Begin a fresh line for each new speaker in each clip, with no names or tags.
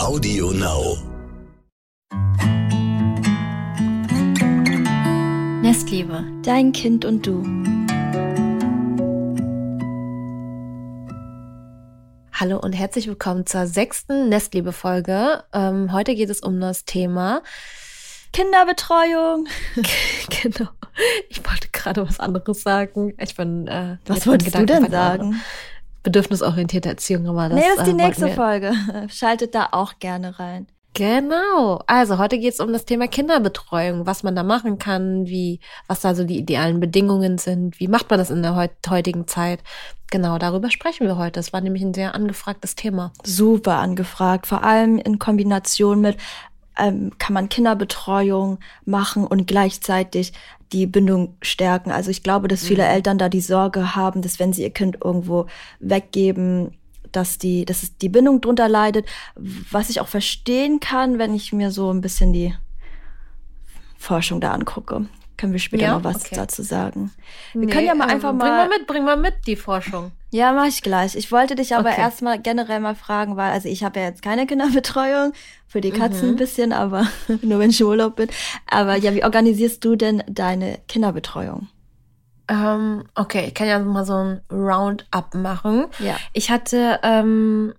Audio Now.
Nestliebe.
Dein Kind und du.
Hallo und herzlich willkommen zur sechsten Nestliebe-Folge. Ähm, heute geht es um das Thema
Kinderbetreuung.
genau. Ich wollte gerade was anderes sagen. Ich bin. Äh,
Was wolltest du
Gedanken
denn sagen?
Bedürfnisorientierte Erziehung, aber das.
nee, das ist die
äh,
nächste Folge. Schaltet da auch gerne rein.
Genau. Also heute geht es um das Thema Kinderbetreuung, was man da machen kann, wie, was da so die idealen Bedingungen sind, wie macht man das in der heut, heutigen Zeit. Genau, darüber sprechen wir heute. Das war nämlich ein sehr angefragtes Thema.
Super angefragt. Vor allem in Kombination mit, ähm, kann man Kinderbetreuung machen und gleichzeitig die Bindung stärken. Also ich glaube, dass viele Eltern da die Sorge haben, dass wenn sie ihr Kind irgendwo weggeben, dass die, dass es die Bindung drunter leidet, was ich auch verstehen kann, wenn ich mir so ein bisschen die Forschung da angucke. Können wir später
Ja,
noch was
okay.
dazu sagen. Wir können ja mal
äh,
einfach
Bring
mal.
mal mit, bring mal mit die Forschung.
Ja, mach ich gleich. Ich wollte dich aber
Okay.
erstmal generell mal fragen, weil, also ich habe ja jetzt keine Kinderbetreuung, für die Katzen
Mhm.
ein bisschen, aber nur wenn ich im Urlaub bin. Aber ja, wie organisierst du denn deine Kinderbetreuung?
Ähm, okay, ich kann ja mal so ein Roundup machen.
Ja.
Ich hatte ähm,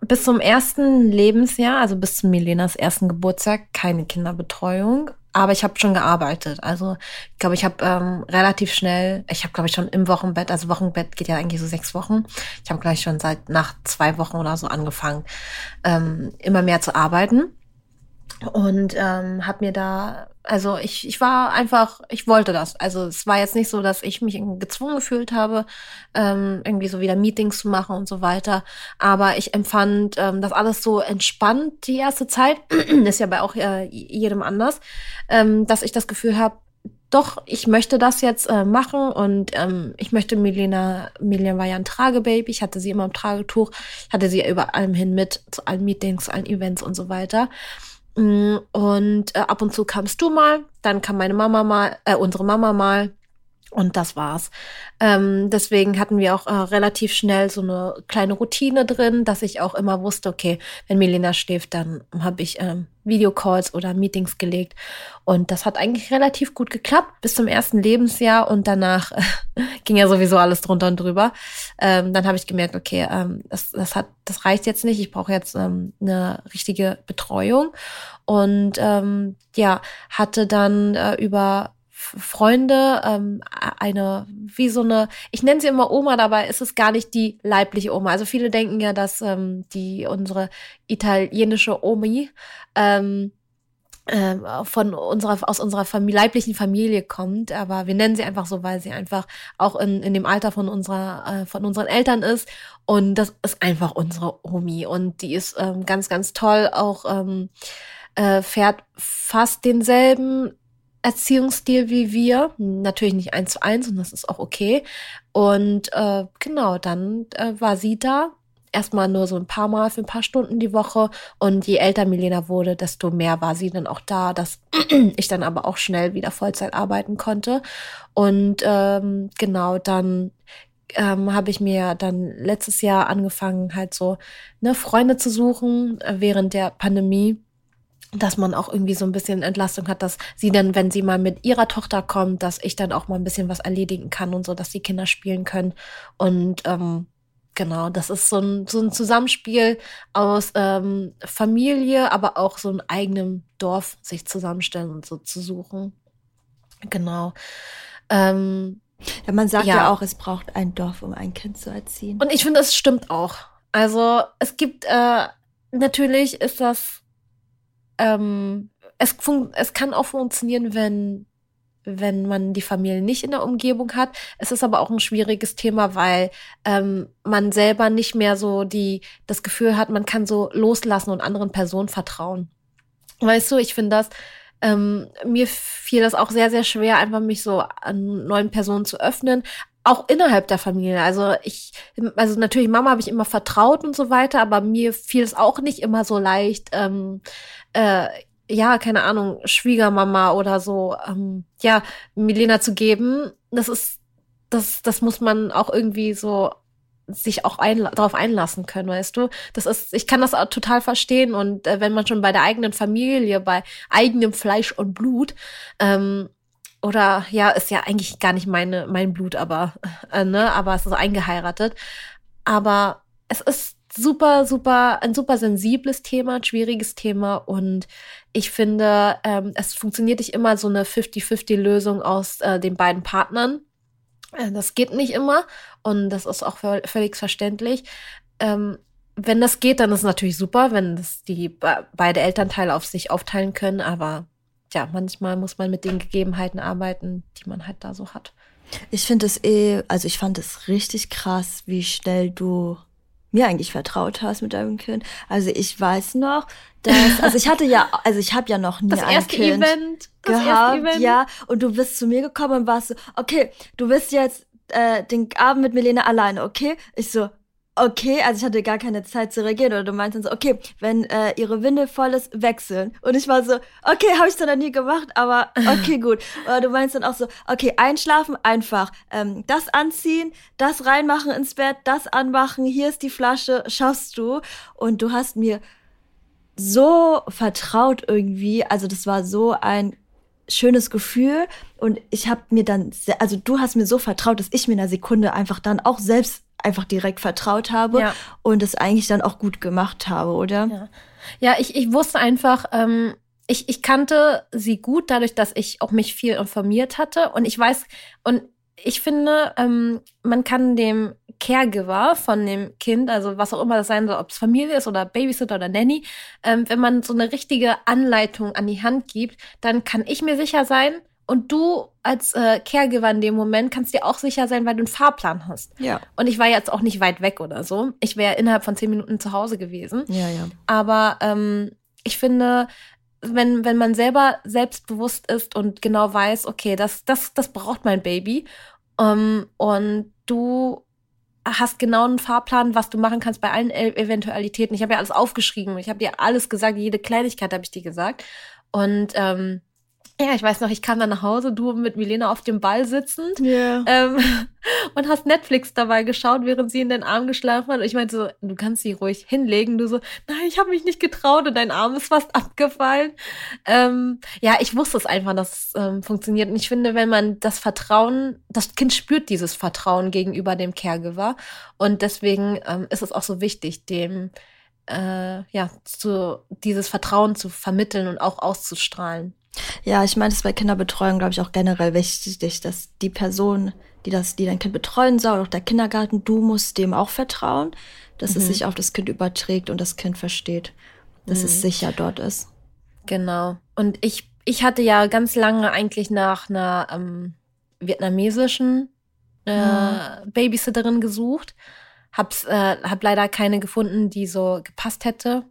bis zum ersten Lebensjahr, also bis zum Milenas ersten Geburtstag, keine Kinderbetreuung. Aber ich habe schon gearbeitet. Also ich glaube, ich habe ähm, relativ schnell, ich habe glaube ich schon im Wochenbett, also Wochenbett geht ja eigentlich so sechs Wochen. Ich habe gleich schon seit nach zwei Wochen oder so angefangen, ähm, immer mehr zu arbeiten und ähm, habe mir da, also ich, ich war einfach, ich wollte das. Also es war jetzt nicht so, dass ich mich gezwungen gefühlt habe, ähm, irgendwie so wieder Meetings zu machen und so weiter. Aber ich empfand ähm, das alles so entspannt die erste Zeit, ist ja bei auch äh, jedem anders, ähm, dass ich das Gefühl habe, doch, ich möchte das jetzt äh, machen und ähm, ich möchte Milena, Milena war ja ein Tragebaby, ich hatte sie immer im Tragetuch, ich hatte sie überall hin mit, zu allen Meetings, allen Events und so weiter. Mm, Und äh, ab und zu kamst du mal, dann kam meine Mama mal, äh, unsere Mama mal. Und das war's. Ähm, deswegen hatten wir auch äh, relativ schnell so eine kleine Routine drin, dass ich auch immer wusste, okay, wenn Melina schläft, dann habe ich ähm, Videocalls oder Meetings gelegt. Und das hat eigentlich relativ gut geklappt bis zum ersten Lebensjahr und danach ging ja sowieso alles drunter und drüber. Ähm, dann habe ich gemerkt, okay, ähm, das, das hat, das reicht jetzt nicht. Ich brauche jetzt ähm, eine richtige Betreuung und ähm, ja hatte dann äh, über Freunde ähm, eine wie so eine ich nenne sie immer Oma dabei ist es gar nicht die leibliche Oma. Also viele denken ja dass ähm, die unsere italienische Omi ähm, ähm, von unserer aus unserer Familie, leiblichen Familie kommt, aber wir nennen sie einfach so, weil sie einfach auch in, in dem Alter von unserer äh, von unseren Eltern ist. Und das ist einfach unsere Omi. Und die ist ähm, ganz ganz toll. Auch ähm, äh, fährt fast denselben Erziehungsstil wie wir, natürlich nicht eins zu eins und das ist auch okay und äh, genau dann äh, war sie da erstmal nur so ein paar Mal für ein paar Stunden die Woche. Und je älter Milena wurde, desto mehr war sie dann auch da, dass ich dann aber auch schnell wieder Vollzeit arbeiten konnte. Und ähm, genau, dann ähm, habe ich mir dann letztes Jahr angefangen, halt so ne, Freunde zu suchen äh, während der Pandemie dass man auch irgendwie so ein bisschen Entlastung hat, dass sie dann, wenn sie mal mit ihrer Tochter kommt, dass ich dann auch mal ein bisschen was erledigen kann und so, dass die Kinder spielen können. Und ähm, genau, das ist so ein, so ein Zusammenspiel aus ähm, Familie, aber auch so einem eigenen Dorf sich zusammenstellen und so zu suchen. Genau. Ähm,
Ja, man sagt ja.
Ja.
auch, es braucht ein Dorf, um ein Kind zu erziehen.
und ich finde, es stimmt auch. Also es gibt, äh, natürlich ist das, ähm, es, es kann auch funktionieren, wenn, wenn man die Familie nicht in der Umgebung hat. Es ist aber auch ein schwieriges Thema, weil ähm, man selber nicht mehr so die, das Gefühl hat, man kann so loslassen und anderen Personen vertrauen. Weißt du, ich finde das, ähm, mir fiel das auch sehr, sehr schwer, einfach mich so an neuen Personen zu öffnen. Auch innerhalb der Familie. Also ich, also natürlich Mama habe ich immer vertraut und so weiter, aber mir fiel es auch nicht immer so leicht, ähm, äh, ja, keine Ahnung, Schwiegermama oder so, ähm, ja, Milena zu geben. Das ist, das, das muss man auch irgendwie so sich auch ein, darauf einlassen können, weißt du? Das ist, ich kann das auch total verstehen und äh, wenn man schon bei der eigenen Familie, bei eigenem Fleisch und Blut, ähm, oder ja, ist ja eigentlich gar nicht meine, mein Blut, aber, äh, ne, aber es ist eingeheiratet. Aber es ist super, super, ein super sensibles Thema, ein schwieriges Thema und ich finde, ähm, es funktioniert nicht immer so eine 50-50-Lösung aus äh, den beiden Partnern. Äh, das geht nicht immer und das ist auch völlig verständlich. Ähm, wenn das geht, dann ist natürlich super, wenn das die be beide Elternteile auf sich aufteilen können, aber ja, manchmal muss man mit den Gegebenheiten arbeiten, die man halt da so hat.
Ich finde es eh, also ich fand es richtig krass, wie schnell du mir eigentlich vertraut hast mit deinem Kind. Also ich weiß noch, dass, also ich hatte ja, also ich habe ja noch nie
das
ein
erste
Kind
Event, das
gehabt,
erste Event.
ja. Und du bist zu mir gekommen und warst so, okay, du bist jetzt äh, den Abend mit Melene alleine, okay? Ich so, okay, also ich hatte gar keine Zeit zu reagieren oder du meinst dann so, okay, wenn äh, ihre Windel voll ist, wechseln. Und ich war so, okay, habe ich dann noch nie gemacht, aber okay, gut. Oder du meinst dann auch so, okay, einschlafen, einfach ähm, das anziehen, das reinmachen ins Bett, das anmachen, hier ist die Flasche, schaffst du. Und du hast mir so vertraut irgendwie, also das war so ein schönes Gefühl und ich habe mir dann, also du hast mir so vertraut, dass ich mir in einer Sekunde einfach dann auch selbst einfach direkt vertraut habe
Ja.
und es eigentlich dann auch gut gemacht habe, oder?
Ja, ja ich, ich wusste einfach, ähm, ich, ich kannte sie gut, dadurch, dass ich auch mich viel informiert hatte. Und ich weiß, und ich finde, ähm, man kann dem Caregiver von dem Kind, also was auch immer das sein soll, ob es Familie ist oder Babysitter oder Nanny, ähm, wenn man so eine richtige Anleitung an die Hand gibt, dann kann ich mir sicher sein, und du als äh, Caregiver in dem Moment kannst dir auch sicher sein, weil du einen Fahrplan hast.
Ja.
Und ich war jetzt auch nicht weit weg oder so. Ich wäre innerhalb von zehn Minuten zu Hause gewesen.
Ja, ja.
Aber ähm, ich finde, wenn, wenn man selber selbstbewusst ist und genau weiß, okay, das, das, das braucht mein Baby, ähm, und du hast genau einen Fahrplan, was du machen kannst bei allen E- Eventualitäten. Ich habe ja alles aufgeschrieben. Ich habe dir alles gesagt, jede Kleinigkeit habe ich dir gesagt. Und ähm, ja, ich weiß noch, ich kam dann nach Hause, du mit Milena auf dem Ball sitzend
Ja.
ähm, und hast Netflix dabei geschaut, während sie in den Arm geschlafen hat. Und ich meinte so, du kannst sie ruhig hinlegen. Du so, nein, ich habe mich nicht getraut und dein Arm ist fast abgefallen. Ähm, ja, ich wusste es einfach, dass es ähm, funktioniert. Und ich finde, wenn man das Vertrauen, das Kind spürt dieses Vertrauen gegenüber dem Caregiver. Und deswegen ähm, ist es auch so wichtig, dem äh, ja, zu, dieses Vertrauen zu vermitteln und auch auszustrahlen.
Ja, ich meine, es ist bei Kinderbetreuung, glaube ich, auch generell wichtig, dass die Person, die das, die dein Kind betreuen soll, auch der Kindergarten, du musst dem auch vertrauen, dass es sich auf das Kind überträgt und das Kind versteht, dass es sicher dort ist.
Genau. Und ich, ich hatte ja ganz lange eigentlich nach einer ähm, vietnamesischen äh, Babysitterin gesucht. Hab's, äh, hab leider keine gefunden, die so gepasst hätte.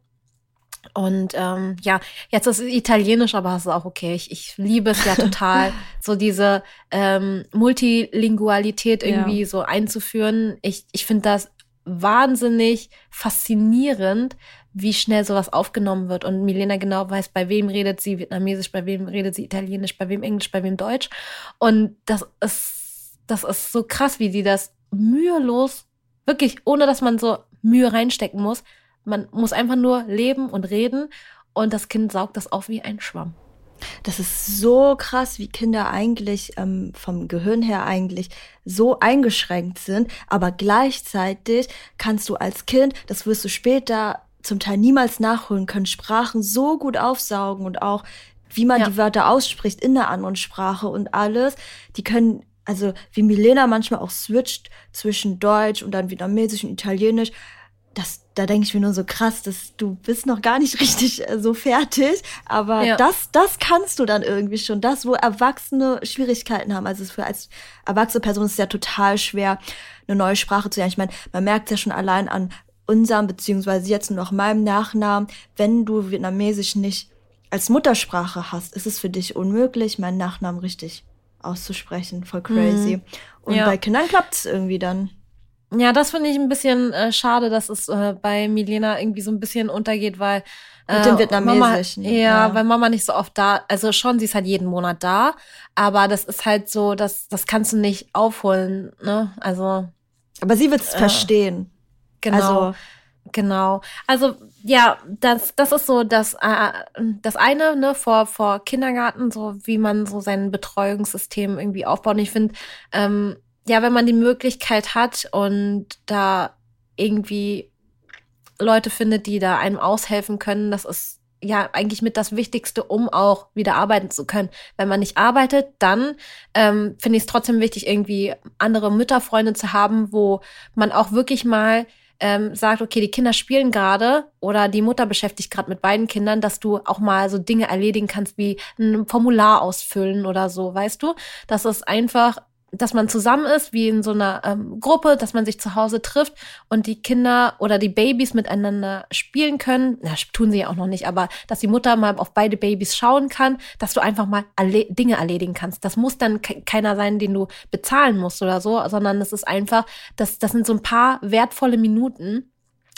Und ähm, ja, jetzt ist es italienisch, aber es ist auch okay. Ich, ich liebe es ja total, so diese ähm, Multilingualität irgendwie
Ja.
so einzuführen. Ich, ich finde das wahnsinnig faszinierend, wie schnell sowas aufgenommen wird. Und Milena genau weiß, bei wem redet sie Vietnamesisch, bei wem redet sie Italienisch, bei wem Englisch, bei wem Deutsch. Und das ist, das ist so krass, wie sie das mühelos, wirklich, ohne dass man so Mühe reinstecken muss. Man muss einfach nur leben und reden und das Kind saugt das auf wie ein Schwamm.
Das ist so krass, wie Kinder eigentlich ähm, vom Gehirn her eigentlich so eingeschränkt sind, aber gleichzeitig kannst du als Kind, das wirst du später zum Teil niemals nachholen können, Sprachen so gut aufsaugen und auch wie man
Ja.
die Wörter ausspricht in der anderen Sprache und alles, die können also wie Milena manchmal auch switcht zwischen Deutsch und dann Vietnamesisch und Italienisch, das, da denke ich mir nur so krass, dass du bist noch gar nicht richtig äh, so fertig, aber
Ja.
das, das kannst du dann irgendwie schon. Das, wo Erwachsene Schwierigkeiten haben. Also für als erwachsene Person ist es ja total schwer, eine neue Sprache zu lernen. Ich meine, man merkt ja schon allein an unserem, beziehungsweise jetzt nur noch meinem Nachnamen, wenn du Vietnamesisch nicht als Muttersprache hast, ist es für dich unmöglich, meinen Nachnamen richtig auszusprechen. Voll crazy. Und
Mhm. Ja.
bei Kindern klappt es irgendwie dann.
Ja, das finde ich ein bisschen äh, schade, dass es äh, bei Milena irgendwie so ein bisschen untergeht, weil äh,
Mit dem Vietnamesischen,
Mama, ja,
ja.
weil Mama nicht so oft da, also schon, sie ist halt jeden Monat da, aber das ist halt so, das, das kannst du nicht aufholen, ne? Also
Aber sie wird es äh, verstehen.
Genau. Also, Genau. Also ja, das, das ist so das, äh, das eine, ne, vor, vor Kindergarten, so wie man so sein Betreuungssystem irgendwie aufbaut. Und ich finde, ähm, ja, wenn man die Möglichkeit hat und da irgendwie Leute findet, die da einem aushelfen können, das ist ja eigentlich mit das Wichtigste, um auch wieder arbeiten zu können. Wenn man nicht arbeitet, dann ähm, finde ich es trotzdem wichtig, irgendwie andere Mütterfreunde zu haben, wo man auch wirklich mal ähm, sagt, okay, die Kinder spielen gerade oder die Mutter beschäftigt gerade mit beiden Kindern, dass du auch mal so Dinge erledigen kannst wie ein Formular ausfüllen oder so, weißt du? Das ist einfach dass man zusammen ist, wie in so einer ähm, Gruppe, dass man sich zu Hause trifft und die Kinder oder die Babys miteinander spielen können. Na, tun sie ja auch noch nicht, aber dass die Mutter mal auf beide Babys schauen kann, dass du einfach mal erle Dinge erledigen kannst. Das muss dann ke keiner sein, den du bezahlen musst oder so, sondern es ist einfach, das, das sind so ein paar wertvolle Minuten,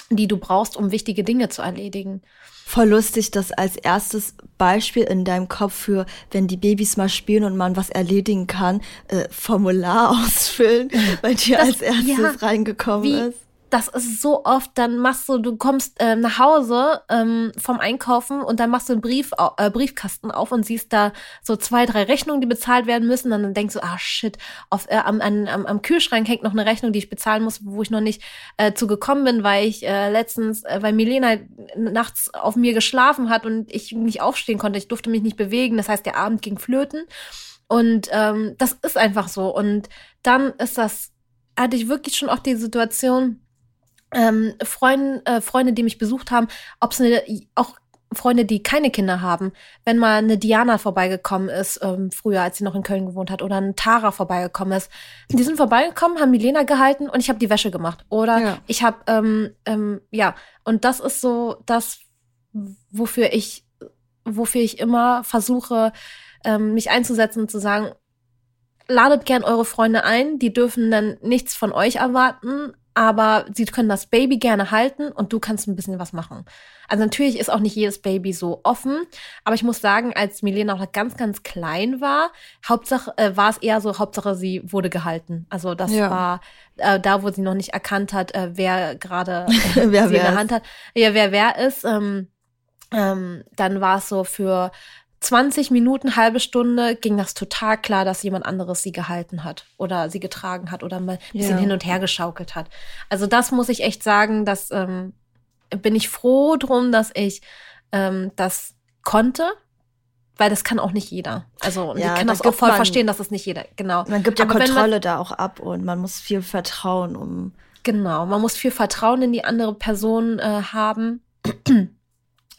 die du brauchst, um wichtige Dinge zu erledigen
voll lustig, das als erstes Beispiel in deinem Kopf für, wenn die Babys mal spielen und man was erledigen kann, äh, Formular ausfüllen, bei dir das, als erstes ja, reingekommen
wie,
ist
das ist so oft, dann machst du, du kommst äh, nach Hause ähm, vom Einkaufen und dann machst du einen Brief, äh, Briefkasten auf und siehst da so zwei, drei Rechnungen, die bezahlt werden müssen. Und dann denkst du, ah shit, auf, äh, am, am, am Kühlschrank hängt noch eine Rechnung, die ich bezahlen muss, wo ich noch nicht äh, zu gekommen bin, weil ich äh, letztens, äh, weil Milena nachts auf mir geschlafen hat und ich nicht aufstehen konnte. Ich durfte mich nicht bewegen. Das heißt, der Abend ging flöten. Und ähm, das ist einfach so. Und dann ist das, hatte ich wirklich schon auch die Situation, ähm, Freunde, äh, Freunde, die mich besucht haben, ob es eine, auch Freunde, die keine Kinder haben, wenn mal eine Diana vorbeigekommen ist, ähm, früher, als sie noch in Köln gewohnt hat, oder ein Tara vorbeigekommen ist. Die sind vorbeigekommen, haben Milena gehalten und ich habe die Wäsche gemacht. Oder ja. ich habe, ähm, ähm, ja, und das ist so das, wofür ich, wofür ich immer versuche, ähm, mich einzusetzen und zu sagen, ladet gern eure Freunde ein, die dürfen dann nichts von euch erwarten, aber sie können das Baby gerne halten und du kannst ein bisschen was machen. Also natürlich ist auch nicht jedes Baby so offen, aber ich muss sagen, als Milena noch ganz, ganz klein war, Hauptsache äh, war es eher so, Hauptsache sie wurde gehalten. Also das ja. war äh, da, wo sie noch nicht erkannt hat, äh, wer gerade äh, wer sie in der Hand hat. Ja, wer wer ist. Ähm, ähm, dann war es so für 20 Minuten, halbe Stunde ging das total klar, dass jemand anderes sie gehalten hat oder sie getragen hat oder mal ein bisschen ja. hin und her geschaukelt hat. Also das muss ich echt sagen, dass ähm, bin ich froh drum, dass ich ähm, das konnte, weil das kann auch nicht jeder. Also ja, ich kann das, auch voll man, verstehen, dass das nicht jeder, genau.
Man gibt ja Aber Kontrolle man, da auch ab und man muss viel Vertrauen um.
Genau, man muss viel Vertrauen in die andere Person äh, haben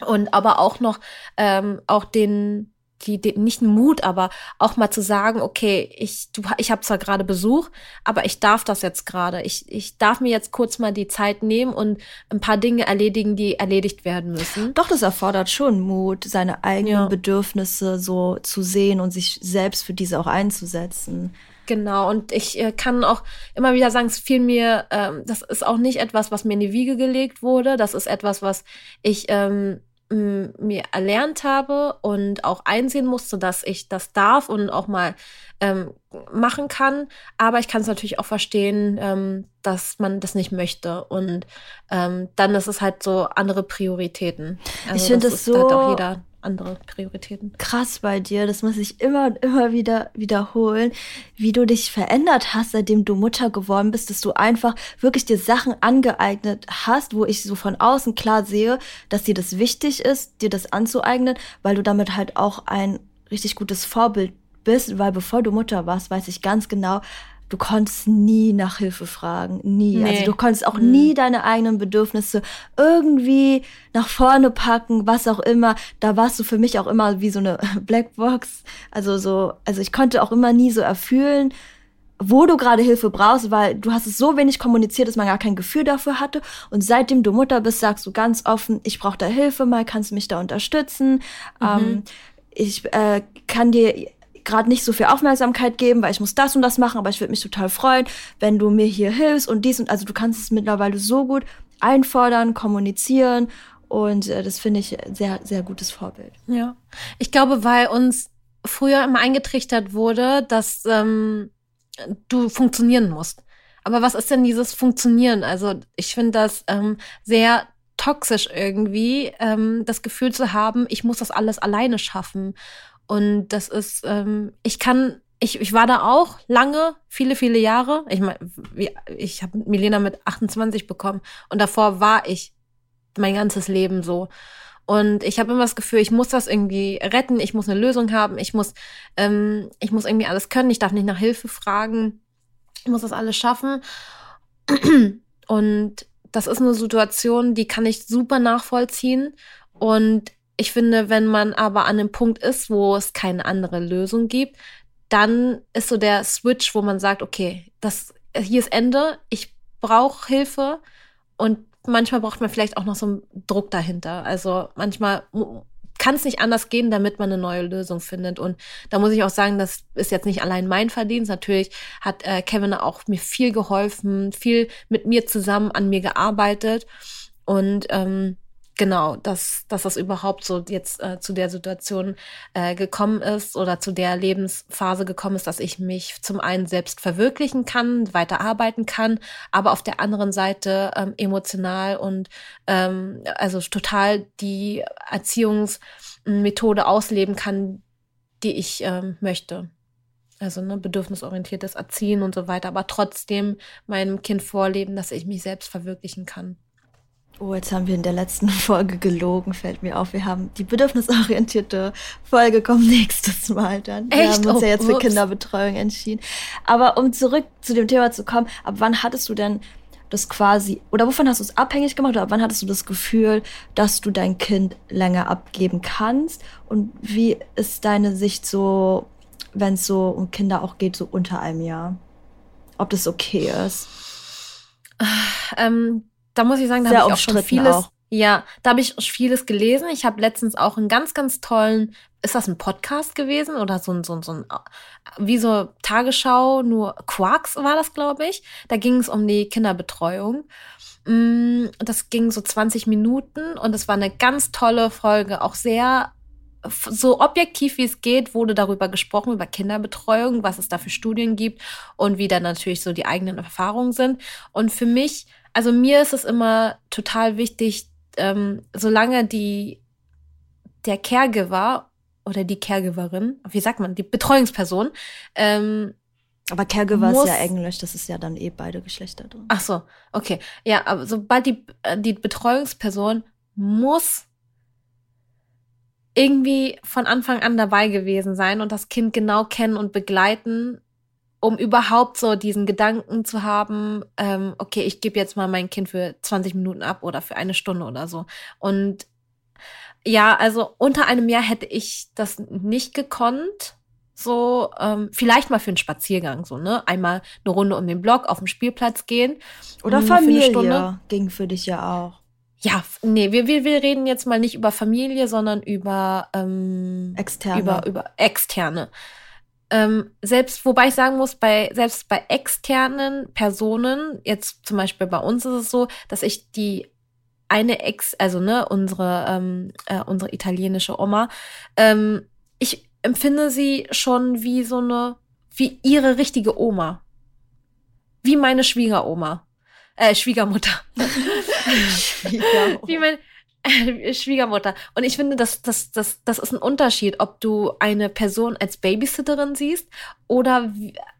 und aber auch noch ähm, auch den die, die nicht Mut, aber auch mal zu sagen, okay, ich du, ich habe zwar gerade Besuch, aber ich darf das jetzt gerade. Ich, ich darf mir jetzt kurz mal die Zeit nehmen und ein paar Dinge erledigen, die erledigt werden müssen.
Doch, das erfordert schon Mut, seine eigenen ja. Bedürfnisse so zu sehen und sich selbst für diese auch einzusetzen.
Genau, und ich äh, kann auch immer wieder sagen, es fiel mir, ähm, das ist auch nicht etwas, was mir in die Wiege gelegt wurde. Das ist etwas, was ich ähm, mir erlernt habe und auch einsehen musste, dass ich das darf und auch mal ähm, machen kann. Aber ich kann es natürlich auch verstehen, ähm, dass man das nicht möchte. Und ähm, dann ist es halt so andere Prioritäten.
Also ich finde es so.
Halt auch jeder andere Prioritäten.
Krass bei dir, das muss ich immer und immer wieder wiederholen, wie du dich verändert hast, seitdem du Mutter geworden bist, dass du einfach wirklich dir Sachen angeeignet hast, wo ich so von außen klar sehe, dass dir das wichtig ist, dir das anzueignen, weil du damit halt auch ein richtig gutes Vorbild bist, weil bevor du Mutter warst, weiß ich ganz genau, du konntest nie nach Hilfe fragen, nie. Nee. Also du konntest auch mhm. nie deine eigenen Bedürfnisse irgendwie nach vorne packen, was auch immer. Da warst du für mich auch immer wie so eine Blackbox. Also so, also ich konnte auch immer nie so erfühlen, wo du gerade Hilfe brauchst, weil du hast es so wenig kommuniziert, dass man gar kein Gefühl dafür hatte. Und seitdem du Mutter bist, sagst du ganz offen, ich brauche da Hilfe mal, kannst du mich da unterstützen. Mhm. Ähm, ich äh, kann dir gerade nicht so viel Aufmerksamkeit geben, weil ich muss das und das machen, aber ich würde mich total freuen, wenn du mir hier hilfst und dies und also du kannst es mittlerweile so gut einfordern, kommunizieren und äh, das finde ich sehr sehr gutes Vorbild.
Ja, ich glaube, weil uns früher immer eingetrichtert wurde, dass ähm, du funktionieren musst. aber was ist denn dieses Funktionieren? Also ich finde das ähm, sehr toxisch irgendwie, ähm, das Gefühl zu haben, ich muss das alles alleine schaffen. Und das ist, ähm, ich kann, ich, ich war da auch lange, viele, viele Jahre. Ich meine, ich habe Milena mit 28 bekommen und davor war ich mein ganzes Leben so. Und ich habe immer das Gefühl, ich muss das irgendwie retten, ich muss eine Lösung haben, ich muss, ähm, ich muss irgendwie alles können, ich darf nicht nach Hilfe fragen, ich muss das alles schaffen. Und das ist eine Situation, die kann ich super nachvollziehen. Und ich finde, wenn man aber an einem Punkt ist, wo es keine andere Lösung gibt, dann ist so der Switch, wo man sagt, okay, das hier ist Ende, ich brauche Hilfe und manchmal braucht man vielleicht auch noch so einen Druck dahinter. Also manchmal kann es nicht anders gehen, damit man eine neue Lösung findet. Und da muss ich auch sagen, das ist jetzt nicht allein mein Verdienst. Natürlich hat äh, Kevin auch mir viel geholfen, viel mit mir zusammen an mir gearbeitet. Und ähm, genau, dass, dass das überhaupt so jetzt äh, zu der Situation äh, gekommen ist oder zu der Lebensphase gekommen ist, dass ich mich zum einen selbst verwirklichen kann, weiterarbeiten kann, aber auf der anderen Seite ähm, emotional und ähm, also total die Erziehungsmethode ausleben kann, die ich ähm, möchte. Also ne, bedürfnisorientiertes Erziehen und so weiter, aber trotzdem meinem Kind vorleben, dass ich mich selbst verwirklichen kann.
Oh, jetzt haben wir in der letzten Folge gelogen, fällt mir auf. Wir haben die bedürfnisorientierte Folge kommt nächstes Mal dann.
Echt?
Wir haben uns
oh,
ja jetzt für
ups.
Kinderbetreuung entschieden. Aber um zurück zu dem Thema zu kommen, ab wann hattest du denn das quasi, oder wovon hast du es abhängig gemacht, oder ab wann hattest du das Gefühl, dass du dein Kind länger abgeben kannst? Und wie ist deine Sicht so, wenn es so um Kinder auch geht, so unter einem Jahr? Ob das okay ist?
Ähm, da muss ich sagen, da habe ich auch schon vieles.
auch.
Ja, da habe ich vieles gelesen. Ich habe letztens auch einen ganz, ganz tollen, ist das ein Podcast gewesen oder so ein, so ein, so ein wie so Tagesschau, nur Quarks war das, glaube ich. Da ging es um die Kinderbetreuung. Mm, Das ging so 20 Minuten und es war eine ganz tolle Folge, auch sehr so objektiv wie es geht, wurde darüber gesprochen, über Kinderbetreuung, was es da für Studien gibt und wie dann natürlich so die eigenen Erfahrungen sind. Und für mich, also mir ist es immer total wichtig, ähm, solange die der Caregiver oder die Caregiverin, wie sagt man, die Betreuungsperson, ähm,
Aber Caregiver ist
Muss-
ja Englisch, das ist ja dann eh beide Geschlechter drin.
Ach so, okay. Ja, aber sobald die, äh, die Betreuungsperson muss irgendwie von Anfang an dabei gewesen sein und das Kind genau kennen und begleiten, um überhaupt so diesen Gedanken zu haben, ähm, okay, ich gebe jetzt mal mein Kind für 20 Minuten ab oder für eine Stunde oder so. Und ja, also unter einem Jahr hätte ich das nicht gekonnt. So, ähm, vielleicht mal für einen Spaziergang, so, ne? Einmal eine Runde um den Block auf dem Spielplatz gehen.
Oder
Mm, für eine
Familie
Stunde.
ging für dich ja auch.
Ja, nee, wir, wir, wir reden jetzt mal nicht über Familie, sondern über, ähm,
Externe.
über, über externe. Ähm, selbst, wobei ich sagen muss, bei, selbst bei externen Personen, jetzt zum Beispiel bei uns ist es so, dass ich die eine Ex, also ne, unsere, ähm, äh, unsere italienische Oma, ähm, ich empfinde sie schon wie so eine, wie ihre richtige Oma. Wie meine Schwiegeroma. Äh, Schwiegermutter.
Schwiegeroma.
wie meine äh, Schwiegermutter. Und ich finde, das, das, das, das ist ein Unterschied, ob du eine Person als Babysitterin siehst oder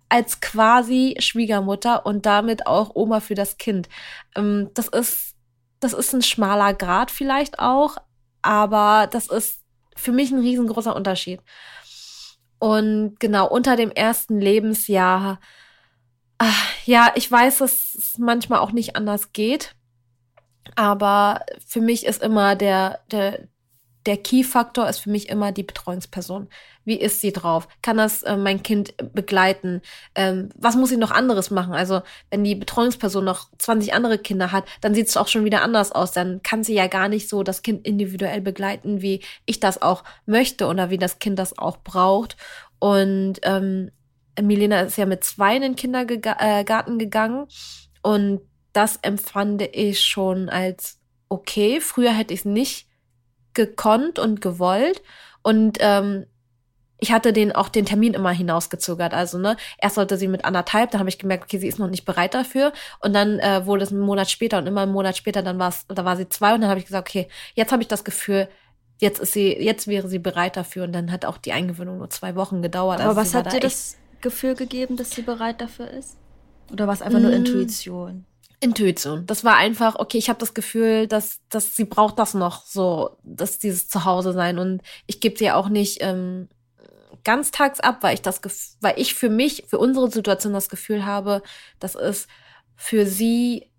als quasi Schwiegermutter und damit auch Oma für das Kind. Ähm, das ist, das ist ein schmaler Grad vielleicht auch, aber das ist für mich ein riesengroßer Unterschied. Und genau, unter dem ersten Lebensjahr, ah, ja, ich weiß, dass es manchmal auch nicht anders geht. Aber für mich ist immer der, der, der Key-Faktor ist für mich immer die Betreuungsperson. Wie ist sie drauf? Kann das äh, mein Kind begleiten? Ähm, was muss sie noch anderes machen? Also, wenn die Betreuungsperson noch 20 andere Kinder hat, dann sieht es auch schon wieder anders aus. Dann kann sie ja gar nicht so das Kind individuell begleiten, wie ich das auch möchte oder wie das Kind das auch braucht. Und ähm, Milena ist ja mit zwei in den Kindergarten gegangen und das empfand ich schon als okay. Früher hätte ich es nicht gekonnt und gewollt. Und ähm, ich hatte den auch den Termin immer hinausgezögert. Also, ne, erst sollte sie mit anderthalb, dann habe ich gemerkt, okay, sie ist noch nicht bereit dafür. Und dann äh, wurde es einen Monat später und immer einen Monat später, dann war es, da war sie zwei und dann habe ich gesagt, okay, jetzt habe ich das Gefühl, jetzt ist sie, jetzt wäre sie bereit dafür. Und dann hat auch die Eingewöhnung nur zwei Wochen gedauert.
Aber also was hat da dir das Gefühl gegeben, dass sie bereit dafür ist? Oder war es einfach nur mm. Intuition?
Intuition. Das war einfach, okay, ich habe das Gefühl, dass, dass sie braucht das noch, so, dass dieses Zuhause sein. Und ich gebe dir auch nicht ähm, ganztags ab, weil ich das, weil ich für mich, für unsere Situation das Gefühl habe, dass es für sie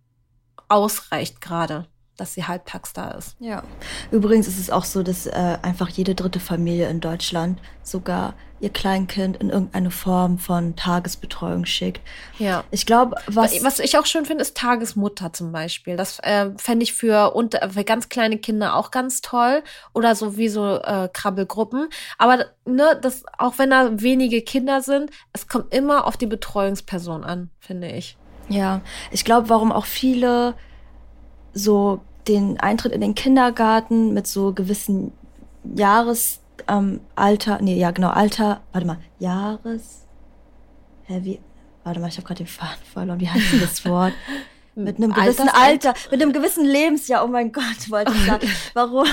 ausreicht gerade dass sie halbtags da ist.
Ja. Übrigens ist es auch so, dass äh, einfach jede dritte Familie in Deutschland sogar ihr Kleinkind in irgendeine Form von Tagesbetreuung schickt.
Ja. Ich glaube, was. Was ich auch schön finde, ist Tagesmutter zum Beispiel. Das äh, fände ich für, unter, für ganz kleine Kinder auch ganz toll. Oder so wie so äh, Krabbelgruppen. Aber ne, das, auch wenn da wenige Kinder sind, es kommt immer auf die Betreuungsperson an, finde ich.
Ja, ich glaube, warum auch viele so den Eintritt in den Kindergarten mit so gewissen Jahresalter, ähm, Alter, nee, ja genau, Alter, warte mal, Jahres, hä, wie, warte mal, ich habe gerade den Faden verloren, wie heißt denn das Wort? mit einem gewissen Alter, mit einem gewissen Lebensjahr, oh mein Gott, wollte ich sagen. Warum?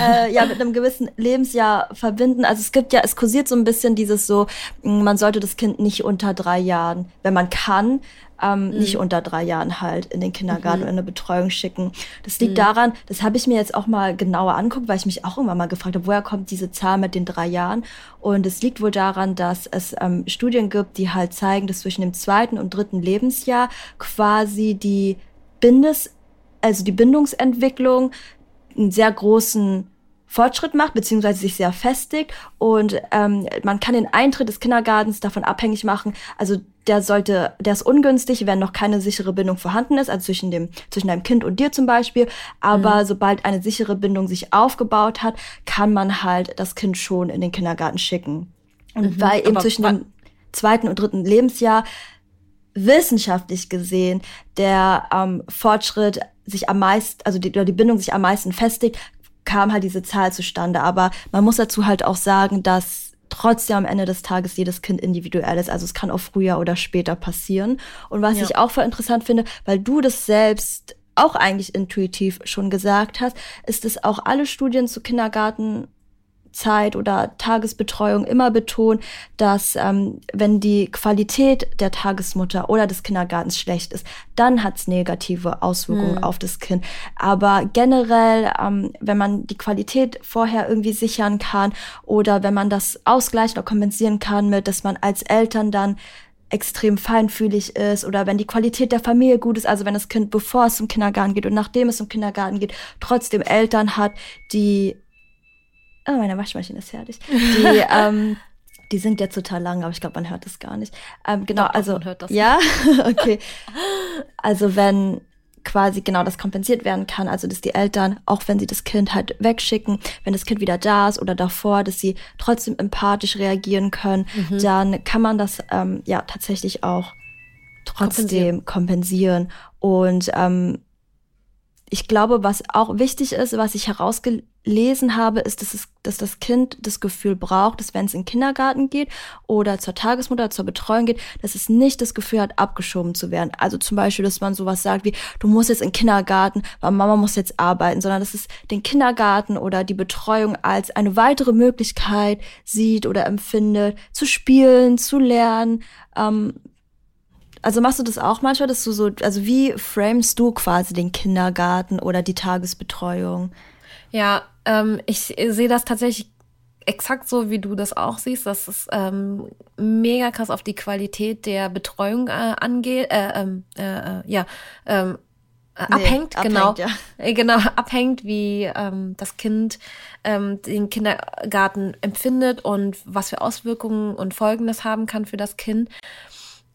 äh, ja, mit einem gewissen Lebensjahr verbinden. Also es gibt ja, es kursiert so ein bisschen dieses so, man sollte das Kind nicht unter drei Jahren, wenn man kann, ähm, mhm. nicht unter drei Jahren halt in den Kindergarten mhm. oder in eine Betreuung schicken. Das liegt mhm. daran, das habe ich mir jetzt auch mal genauer anguckt, weil ich mich auch irgendwann mal gefragt habe, woher kommt diese Zahl mit den drei Jahren? Und es liegt wohl daran, dass es ähm, Studien gibt, die halt zeigen, dass zwischen dem zweiten und dritten Lebensjahr quasi die Bindes, also die Bindungsentwicklung einen sehr großen Fortschritt macht, beziehungsweise sich sehr festigt. Und ähm, man kann den Eintritt des Kindergartens davon abhängig machen. Also der sollte, der ist ungünstig, wenn noch keine sichere Bindung vorhanden ist, also zwischen dem, zwischen deinem Kind und dir zum Beispiel. Aber mhm. sobald eine sichere Bindung sich aufgebaut hat, kann man halt das Kind schon in den Kindergarten schicken. Und mhm. weil eben zwischen dem zweiten und dritten Lebensjahr wissenschaftlich gesehen der ähm, Fortschritt sich am meisten, also die, die Bindung sich am meisten festigt, kam halt diese Zahl zustande. Aber man muss dazu halt auch sagen, dass trotzdem am Ende des Tages jedes Kind individuell ist. Also es kann auch früher oder später passieren. Und was ja. ich auch voll interessant finde, weil du das selbst auch eigentlich intuitiv schon gesagt hast, ist es auch alle Studien zu Kindergarten Zeit oder Tagesbetreuung immer betonen, dass ähm, wenn die Qualität der Tagesmutter oder des Kindergartens schlecht ist, dann hat es negative Auswirkungen mhm. auf das Kind. Aber generell, ähm, wenn man die Qualität vorher irgendwie sichern kann oder wenn man das ausgleichen oder kompensieren kann mit, dass man als Eltern dann extrem feinfühlig ist oder wenn die Qualität der Familie gut ist, also wenn das Kind, bevor es zum Kindergarten geht und nachdem es zum Kindergarten geht, trotzdem Eltern hat, die Oh, meine Waschmaschine ist fertig. Die, ähm, die singt jetzt total lang, aber ich glaube, man hört es gar nicht. Ähm, genau, Doch, also. Man hört das ja, okay. Also wenn quasi genau das kompensiert werden kann, also dass die Eltern, auch wenn sie das Kind halt wegschicken, wenn das Kind wieder da ist oder davor, dass sie trotzdem empathisch reagieren können, mhm. dann kann man das ähm, ja tatsächlich auch trotzdem kompensieren. kompensieren. Und ähm, ich glaube, was auch wichtig ist, was ich herausgelesen habe, ist, dass, es, dass das Kind das Gefühl braucht, dass wenn es in den Kindergarten geht oder zur Tagesmutter, zur Betreuung geht, dass es nicht das Gefühl hat, abgeschoben zu werden. Also zum Beispiel, dass man sowas sagt wie, du musst jetzt in den Kindergarten, weil Mama muss jetzt arbeiten, sondern dass es den Kindergarten oder die Betreuung als eine weitere Möglichkeit sieht oder empfindet, zu spielen, zu lernen, ähm, also machst du das auch manchmal, dass du so, also wie framest du quasi den Kindergarten oder die Tagesbetreuung?
Ja, ähm, ich sehe das tatsächlich exakt so, wie du das auch siehst, dass es ähm, mega krass auf die Qualität der Betreuung äh, angeht, äh, ähm, äh, äh, ja, ähm, nee, abhängt, genau, ja. Äh, genau, abhängt, wie ähm, das Kind ähm, den Kindergarten empfindet und was für Auswirkungen und Folgen das haben kann für das Kind.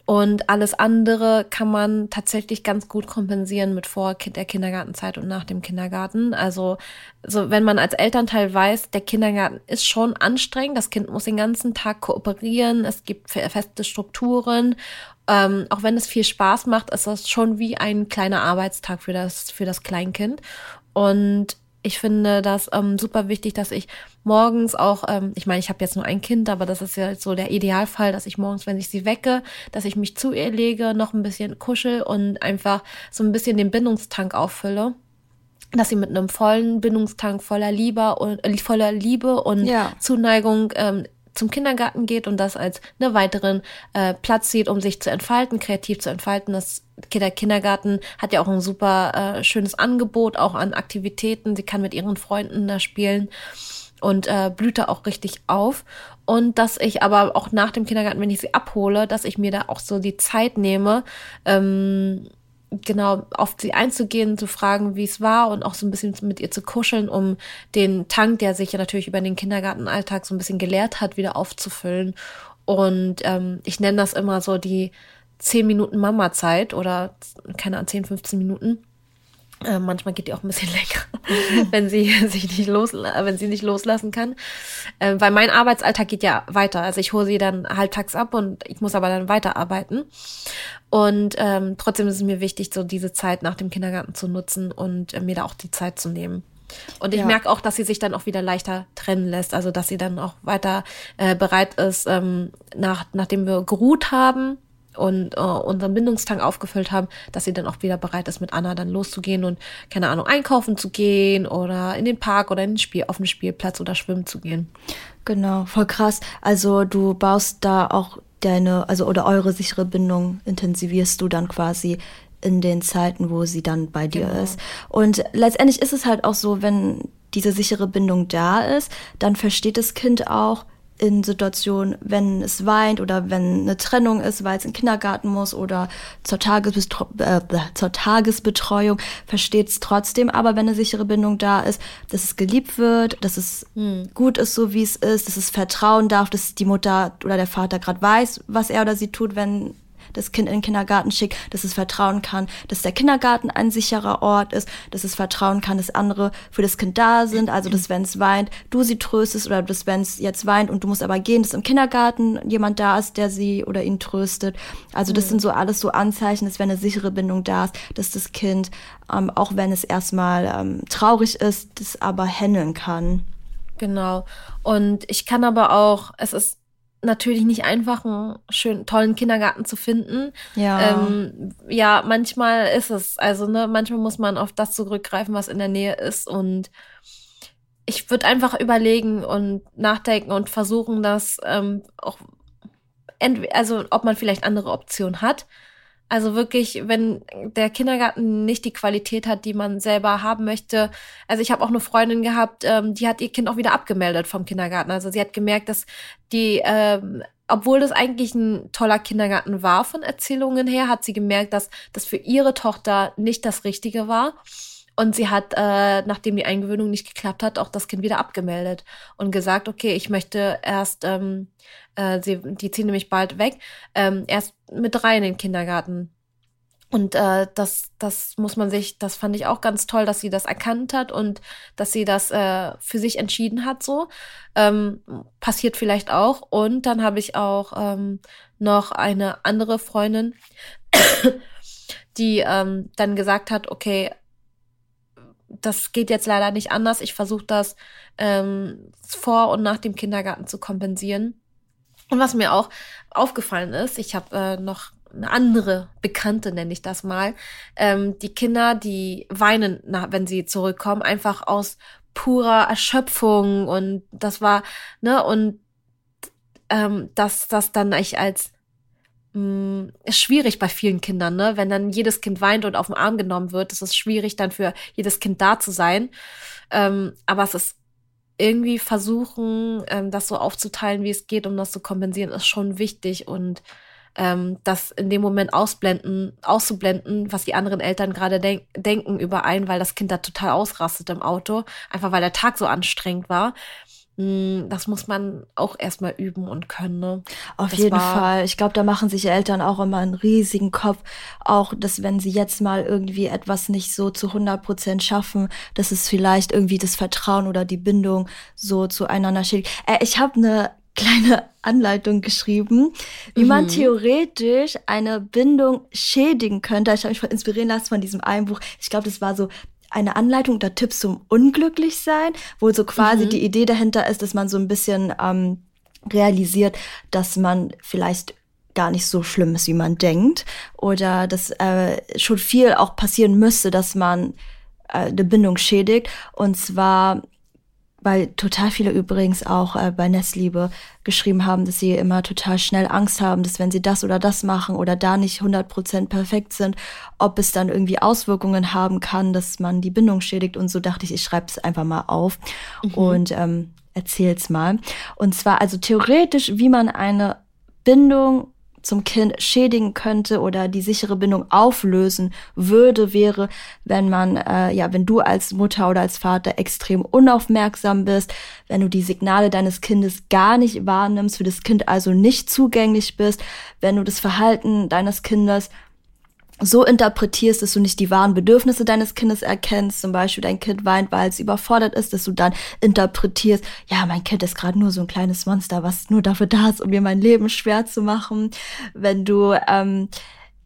Und alles andere kann man tatsächlich ganz gut kompensieren mit vor der Kindergartenzeit und nach dem Kindergarten. Also, so wenn man als Elternteil weiß, der Kindergarten ist schon anstrengend, das Kind muss den ganzen Tag kooperieren, es gibt feste Strukturen. Ähm, auch wenn es viel Spaß macht, ist das schon wie ein kleiner Arbeitstag für das, für das Kleinkind. Und Ich finde das ähm, super wichtig, dass ich morgens auch, ähm, ich meine, ich habe jetzt nur ein Kind, aber das ist ja so der Idealfall, dass ich morgens, wenn ich sie wecke, dass ich mich zu ihr lege, noch ein bisschen kuschel und einfach so ein bisschen den Bindungstank auffülle dass sie mit einem vollen Bindungstank voller Liebe und äh, voller Liebe und ja. Zuneigung ähm, zum Kindergarten geht und das als eine weiteren äh, Platz sieht, um sich zu entfalten, kreativ zu entfalten. Das der Kindergarten hat ja auch ein super äh, schönes Angebot, auch an Aktivitäten. Sie kann mit ihren Freunden da spielen und äh, blüht da auch richtig auf. Und dass ich aber auch nach dem Kindergarten, wenn ich sie abhole, dass ich mir da auch so die Zeit nehme, ähm, genau auf sie einzugehen, zu fragen, wie es war und auch so ein bisschen mit ihr zu kuscheln, um den Tank, der sich ja natürlich über den Kindergartenalltag so ein bisschen geleert hat, wieder aufzufüllen. Und ähm, ich nenne das immer so die 10 Minuten Mama-Zeit oder keine Ahnung, 10, 15 Minuten äh, manchmal geht die auch ein bisschen länger, wenn sie sich nicht los, wenn sie nicht loslassen kann. Äh, weil mein Arbeitsalltag geht ja weiter. Also ich hole sie dann halbtags ab und ich muss aber dann weiterarbeiten. Und ähm, trotzdem ist es mir wichtig, so diese Zeit nach dem Kindergarten zu nutzen und äh, mir da auch die Zeit zu nehmen. Und ich ja. merke auch, dass sie sich dann auch wieder leichter trennen lässt. Also dass sie dann auch weiter äh, bereit ist, ähm, nach, nachdem wir geruht haben, und äh, unseren Bindungstank aufgefüllt haben, dass sie dann auch wieder bereit ist, mit Anna dann loszugehen und, keine Ahnung, einkaufen zu gehen oder in den Park oder in den Spiel, auf den Spielplatz oder schwimmen zu gehen.
Genau, voll krass. Also du baust da auch deine, also oder eure sichere Bindung intensivierst du dann quasi in den Zeiten, wo sie dann bei dir genau. ist. Und letztendlich ist es halt auch so, wenn diese sichere Bindung da ist, dann versteht das Kind auch, in Situationen, wenn es weint oder wenn eine Trennung ist, weil es in den Kindergarten muss oder zur, Tagesbetro äh, zur Tagesbetreuung, versteht es trotzdem. Aber wenn eine sichere Bindung da ist, dass es geliebt wird, dass es hm. gut ist, so wie es ist, dass es vertrauen darf, dass die Mutter oder der Vater gerade weiß, was er oder sie tut, wenn das Kind in den Kindergarten schickt, dass es vertrauen kann, dass der Kindergarten ein sicherer Ort ist, dass es vertrauen kann, dass andere für das Kind da sind, also dass wenn es weint, du sie tröstest oder dass wenn es jetzt weint und du musst aber gehen, dass im Kindergarten jemand da ist, der sie oder ihn tröstet. Also das mhm. sind so alles so Anzeichen, dass wenn eine sichere Bindung da ist, dass das Kind, ähm, auch wenn es erstmal ähm, traurig ist, das aber handeln kann.
Genau. Und ich kann aber auch, es ist natürlich nicht einfach, einen schönen, tollen Kindergarten zu finden. Ja. Ähm, ja, manchmal ist es. Also, ne, manchmal muss man auf das zurückgreifen, was in der Nähe ist. Und ich würde einfach überlegen und nachdenken und versuchen, dass ähm, auch also ob man vielleicht andere Optionen hat. Also wirklich, wenn der Kindergarten nicht die Qualität hat, die man selber haben möchte. Also ich habe auch eine Freundin gehabt, ähm, die hat ihr Kind auch wieder abgemeldet vom Kindergarten. Also sie hat gemerkt, dass die, ähm, obwohl das eigentlich ein toller Kindergarten war von Erzählungen her, hat sie gemerkt, dass das für ihre Tochter nicht das Richtige war. Und sie hat, äh, nachdem die Eingewöhnung nicht geklappt hat, auch das Kind wieder abgemeldet und gesagt, okay, ich möchte erst, ähm, äh, sie, die ziehen nämlich bald weg, ähm, erst mit drei in den Kindergarten. Und äh, das, das muss man sich, das fand ich auch ganz toll, dass sie das erkannt hat und dass sie das äh, für sich entschieden hat. So ähm, passiert vielleicht auch. Und dann habe ich auch ähm, noch eine andere Freundin, die ähm, dann gesagt hat, okay, das geht jetzt leider nicht anders. Ich versuche das ähm, vor und nach dem Kindergarten zu kompensieren. Und was mir auch aufgefallen ist, ich habe äh, noch eine andere Bekannte, nenne ich das mal, ähm, die Kinder, die weinen, na, wenn sie zurückkommen, einfach aus purer Erschöpfung und das war, ne, und ähm, dass das dann ich als mm, ist schwierig bei vielen Kindern, ne? Wenn dann jedes Kind weint und auf den Arm genommen wird, ist es schwierig, dann für jedes Kind da zu sein. Ähm, aber es ist irgendwie versuchen, ähm, das so aufzuteilen, wie es geht, um das zu kompensieren, ist schon wichtig und ähm, das in dem Moment ausblenden, auszublenden, was die anderen Eltern gerade denk denken über einen, weil das Kind da total ausrastet im Auto, einfach weil der Tag so anstrengend war. Hm, das muss man auch erstmal üben und können. Ne?
Auf
das
jeden Fall. Ich glaube, da machen sich Eltern auch immer einen riesigen Kopf. Auch, dass wenn sie jetzt mal irgendwie etwas nicht so zu 100 Prozent schaffen, dass es vielleicht irgendwie das Vertrauen oder die Bindung so zueinander schädigt. Äh, ich habe eine kleine Anleitung geschrieben, wie mhm. man theoretisch eine Bindung schädigen könnte. Ich habe mich inspirieren lassen von diesem einen Buch. Ich glaube, das war so eine Anleitung oder Tipps zum Unglücklichsein, wo so quasi mhm. die Idee dahinter ist, dass man so ein bisschen ähm, realisiert, dass man vielleicht gar nicht so schlimm ist, wie man denkt. Oder dass äh, schon viel auch passieren müsste, dass man äh, eine Bindung schädigt. Und zwar weil total viele übrigens auch äh, bei Nestliebe geschrieben haben, dass sie immer total schnell Angst haben, dass wenn sie das oder das machen oder da nicht 100% perfekt sind, ob es dann irgendwie Auswirkungen haben kann, dass man die Bindung schädigt. Und so dachte ich, ich schreibe es einfach mal auf mhm. und ähm, erzähl's mal. Und zwar also theoretisch, wie man eine Bindung zum Kind schädigen könnte oder die sichere Bindung auflösen würde, wäre, wenn man, äh, ja, wenn du als Mutter oder als Vater extrem unaufmerksam bist, wenn du die Signale deines Kindes gar nicht wahrnimmst, für das Kind also nicht zugänglich bist, wenn du das Verhalten deines Kindes so interpretierst, dass du nicht die wahren Bedürfnisse deines Kindes erkennst, zum Beispiel dein Kind weint, weil es überfordert ist, dass du dann interpretierst, ja, mein Kind ist gerade nur so ein kleines Monster, was nur dafür da ist, um mir mein Leben schwer zu machen. Wenn du ähm,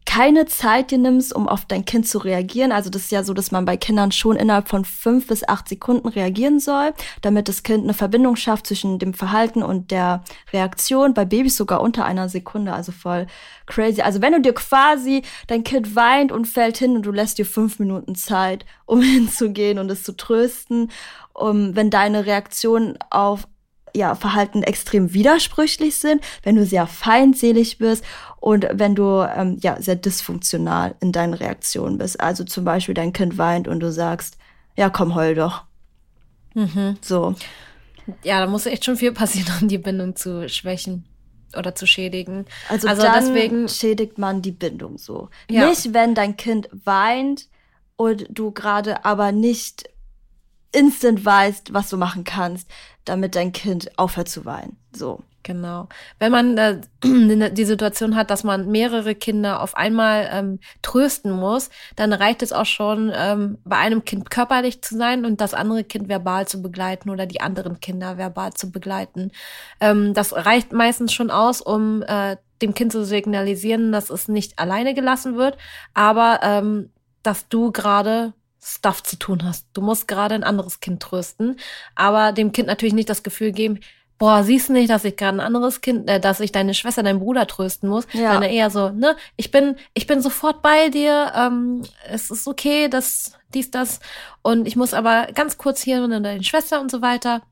keine Zeit dir nimmst, um auf dein Kind zu reagieren. Also das ist ja so, dass man bei Kindern schon innerhalb von fünf bis acht Sekunden reagieren soll, damit das Kind eine Verbindung schafft zwischen dem Verhalten und der Reaktion. Bei Babys sogar unter einer Sekunde, also voll crazy. Also wenn du dir quasi, dein Kind weint und fällt hin und du lässt dir fünf Minuten Zeit, um hinzugehen und es zu trösten, um, wenn deine Reaktion auf ja, Verhalten extrem widersprüchlich sind, wenn du sehr feindselig bist und wenn du ähm, ja sehr dysfunktional in deinen Reaktionen bist. Also zum Beispiel dein Kind weint und du sagst, ja, komm, heul doch. Mhm. So.
Ja, da muss echt schon viel passieren, um die Bindung zu schwächen oder zu schädigen.
Also, also deswegen schädigt man die Bindung so. Ja. Nicht, wenn dein Kind weint und du gerade aber nicht instant weißt, was du machen kannst, damit dein Kind aufhört zu weinen. So.
Genau. Wenn man äh, die Situation hat, dass man mehrere Kinder auf einmal ähm, trösten muss, dann reicht es auch schon, ähm, bei einem Kind körperlich zu sein und das andere Kind verbal zu begleiten oder die anderen Kinder verbal zu begleiten. Ähm, das reicht meistens schon aus, um äh, dem Kind zu signalisieren, dass es nicht alleine gelassen wird, aber ähm, dass du gerade Stuff zu tun hast. Du musst gerade ein anderes Kind trösten, aber dem Kind natürlich nicht das Gefühl geben, boah, siehst du nicht, dass ich gerade ein anderes Kind, äh, dass ich deine Schwester, deinen Bruder trösten muss, ja. sondern eher so, ne, ich bin, ich bin sofort bei dir, ähm, es ist okay, dass dies, das, und ich muss aber ganz kurz hier und deine Schwester und so weiter.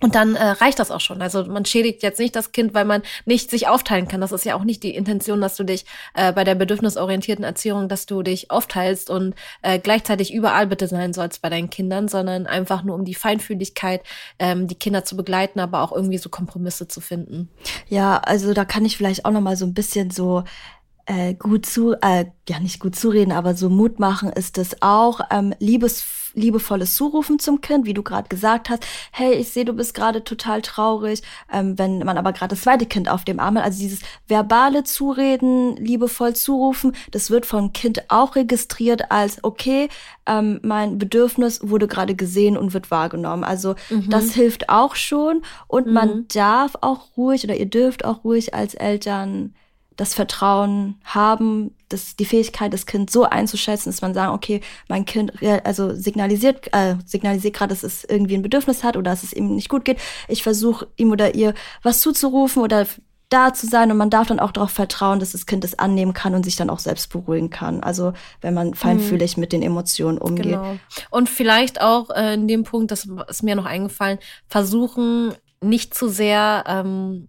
Und dann äh, reicht das auch schon. Also man schädigt jetzt nicht das Kind, weil man nicht sich aufteilen kann. Das ist ja auch nicht die Intention, dass du dich äh, bei der bedürfnisorientierten Erziehung, dass du dich aufteilst und äh, gleichzeitig überall bitte sein sollst bei deinen Kindern, sondern einfach nur um die Feinfühligkeit, ähm, die Kinder zu begleiten, aber auch irgendwie so Kompromisse zu finden.
Ja, also da kann ich vielleicht auch noch mal so ein bisschen so äh, gut zu, äh, ja nicht gut zureden, aber so Mut machen ist es auch. Ähm, Liebes liebevolles Zurufen zum Kind, wie du gerade gesagt hast, hey, ich sehe, du bist gerade total traurig, ähm, wenn man aber gerade das zweite Kind auf dem Arm hat, also dieses verbale Zureden, liebevoll zurufen, das wird vom Kind auch registriert als, okay, ähm, mein Bedürfnis wurde gerade gesehen und wird wahrgenommen. Also mhm. das hilft auch schon und mhm. man darf auch ruhig oder ihr dürft auch ruhig als Eltern das Vertrauen haben, das, die Fähigkeit, das Kind so einzuschätzen, dass man sagen, okay, mein Kind also signalisiert, äh, signalisiert gerade, dass es irgendwie ein Bedürfnis hat oder dass es ihm nicht gut geht. Ich versuche ihm oder ihr was zuzurufen oder da zu sein und man darf dann auch darauf vertrauen, dass das Kind es annehmen kann und sich dann auch selbst beruhigen kann. Also wenn man feinfühlig mhm. mit den Emotionen umgeht. Genau.
Und vielleicht auch äh, in dem Punkt, das ist mir noch eingefallen, versuchen nicht zu sehr ähm,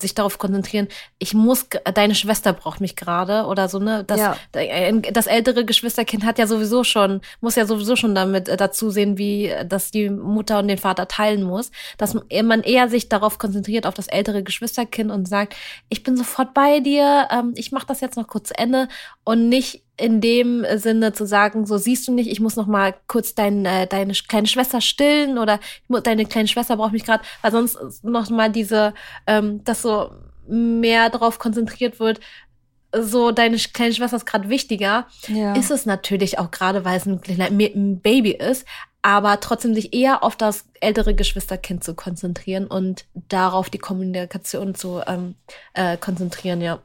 sich darauf konzentrieren, ich muss, deine Schwester braucht mich gerade oder so, ne? Das, ja. das ältere Geschwisterkind hat ja sowieso schon, muss ja sowieso schon damit äh, dazu sehen, wie äh, das die Mutter und den Vater teilen muss, dass man eher sich darauf konzentriert, auf das ältere Geschwisterkind und sagt, ich bin sofort bei dir, ähm, ich mach das jetzt noch kurz zu Ende und nicht in dem Sinne zu sagen, so siehst du nicht, ich muss noch mal kurz dein, äh, deine kleine Schwester stillen oder deine kleine Schwester braucht mich gerade, weil sonst noch mal diese, ähm, dass so mehr darauf konzentriert wird, so deine kleine Schwester ist gerade wichtiger, ja. ist es natürlich auch gerade, weil es ein, ein Baby ist, aber trotzdem sich eher auf das ältere Geschwisterkind zu konzentrieren und darauf die Kommunikation zu ähm, äh, konzentrieren, ja.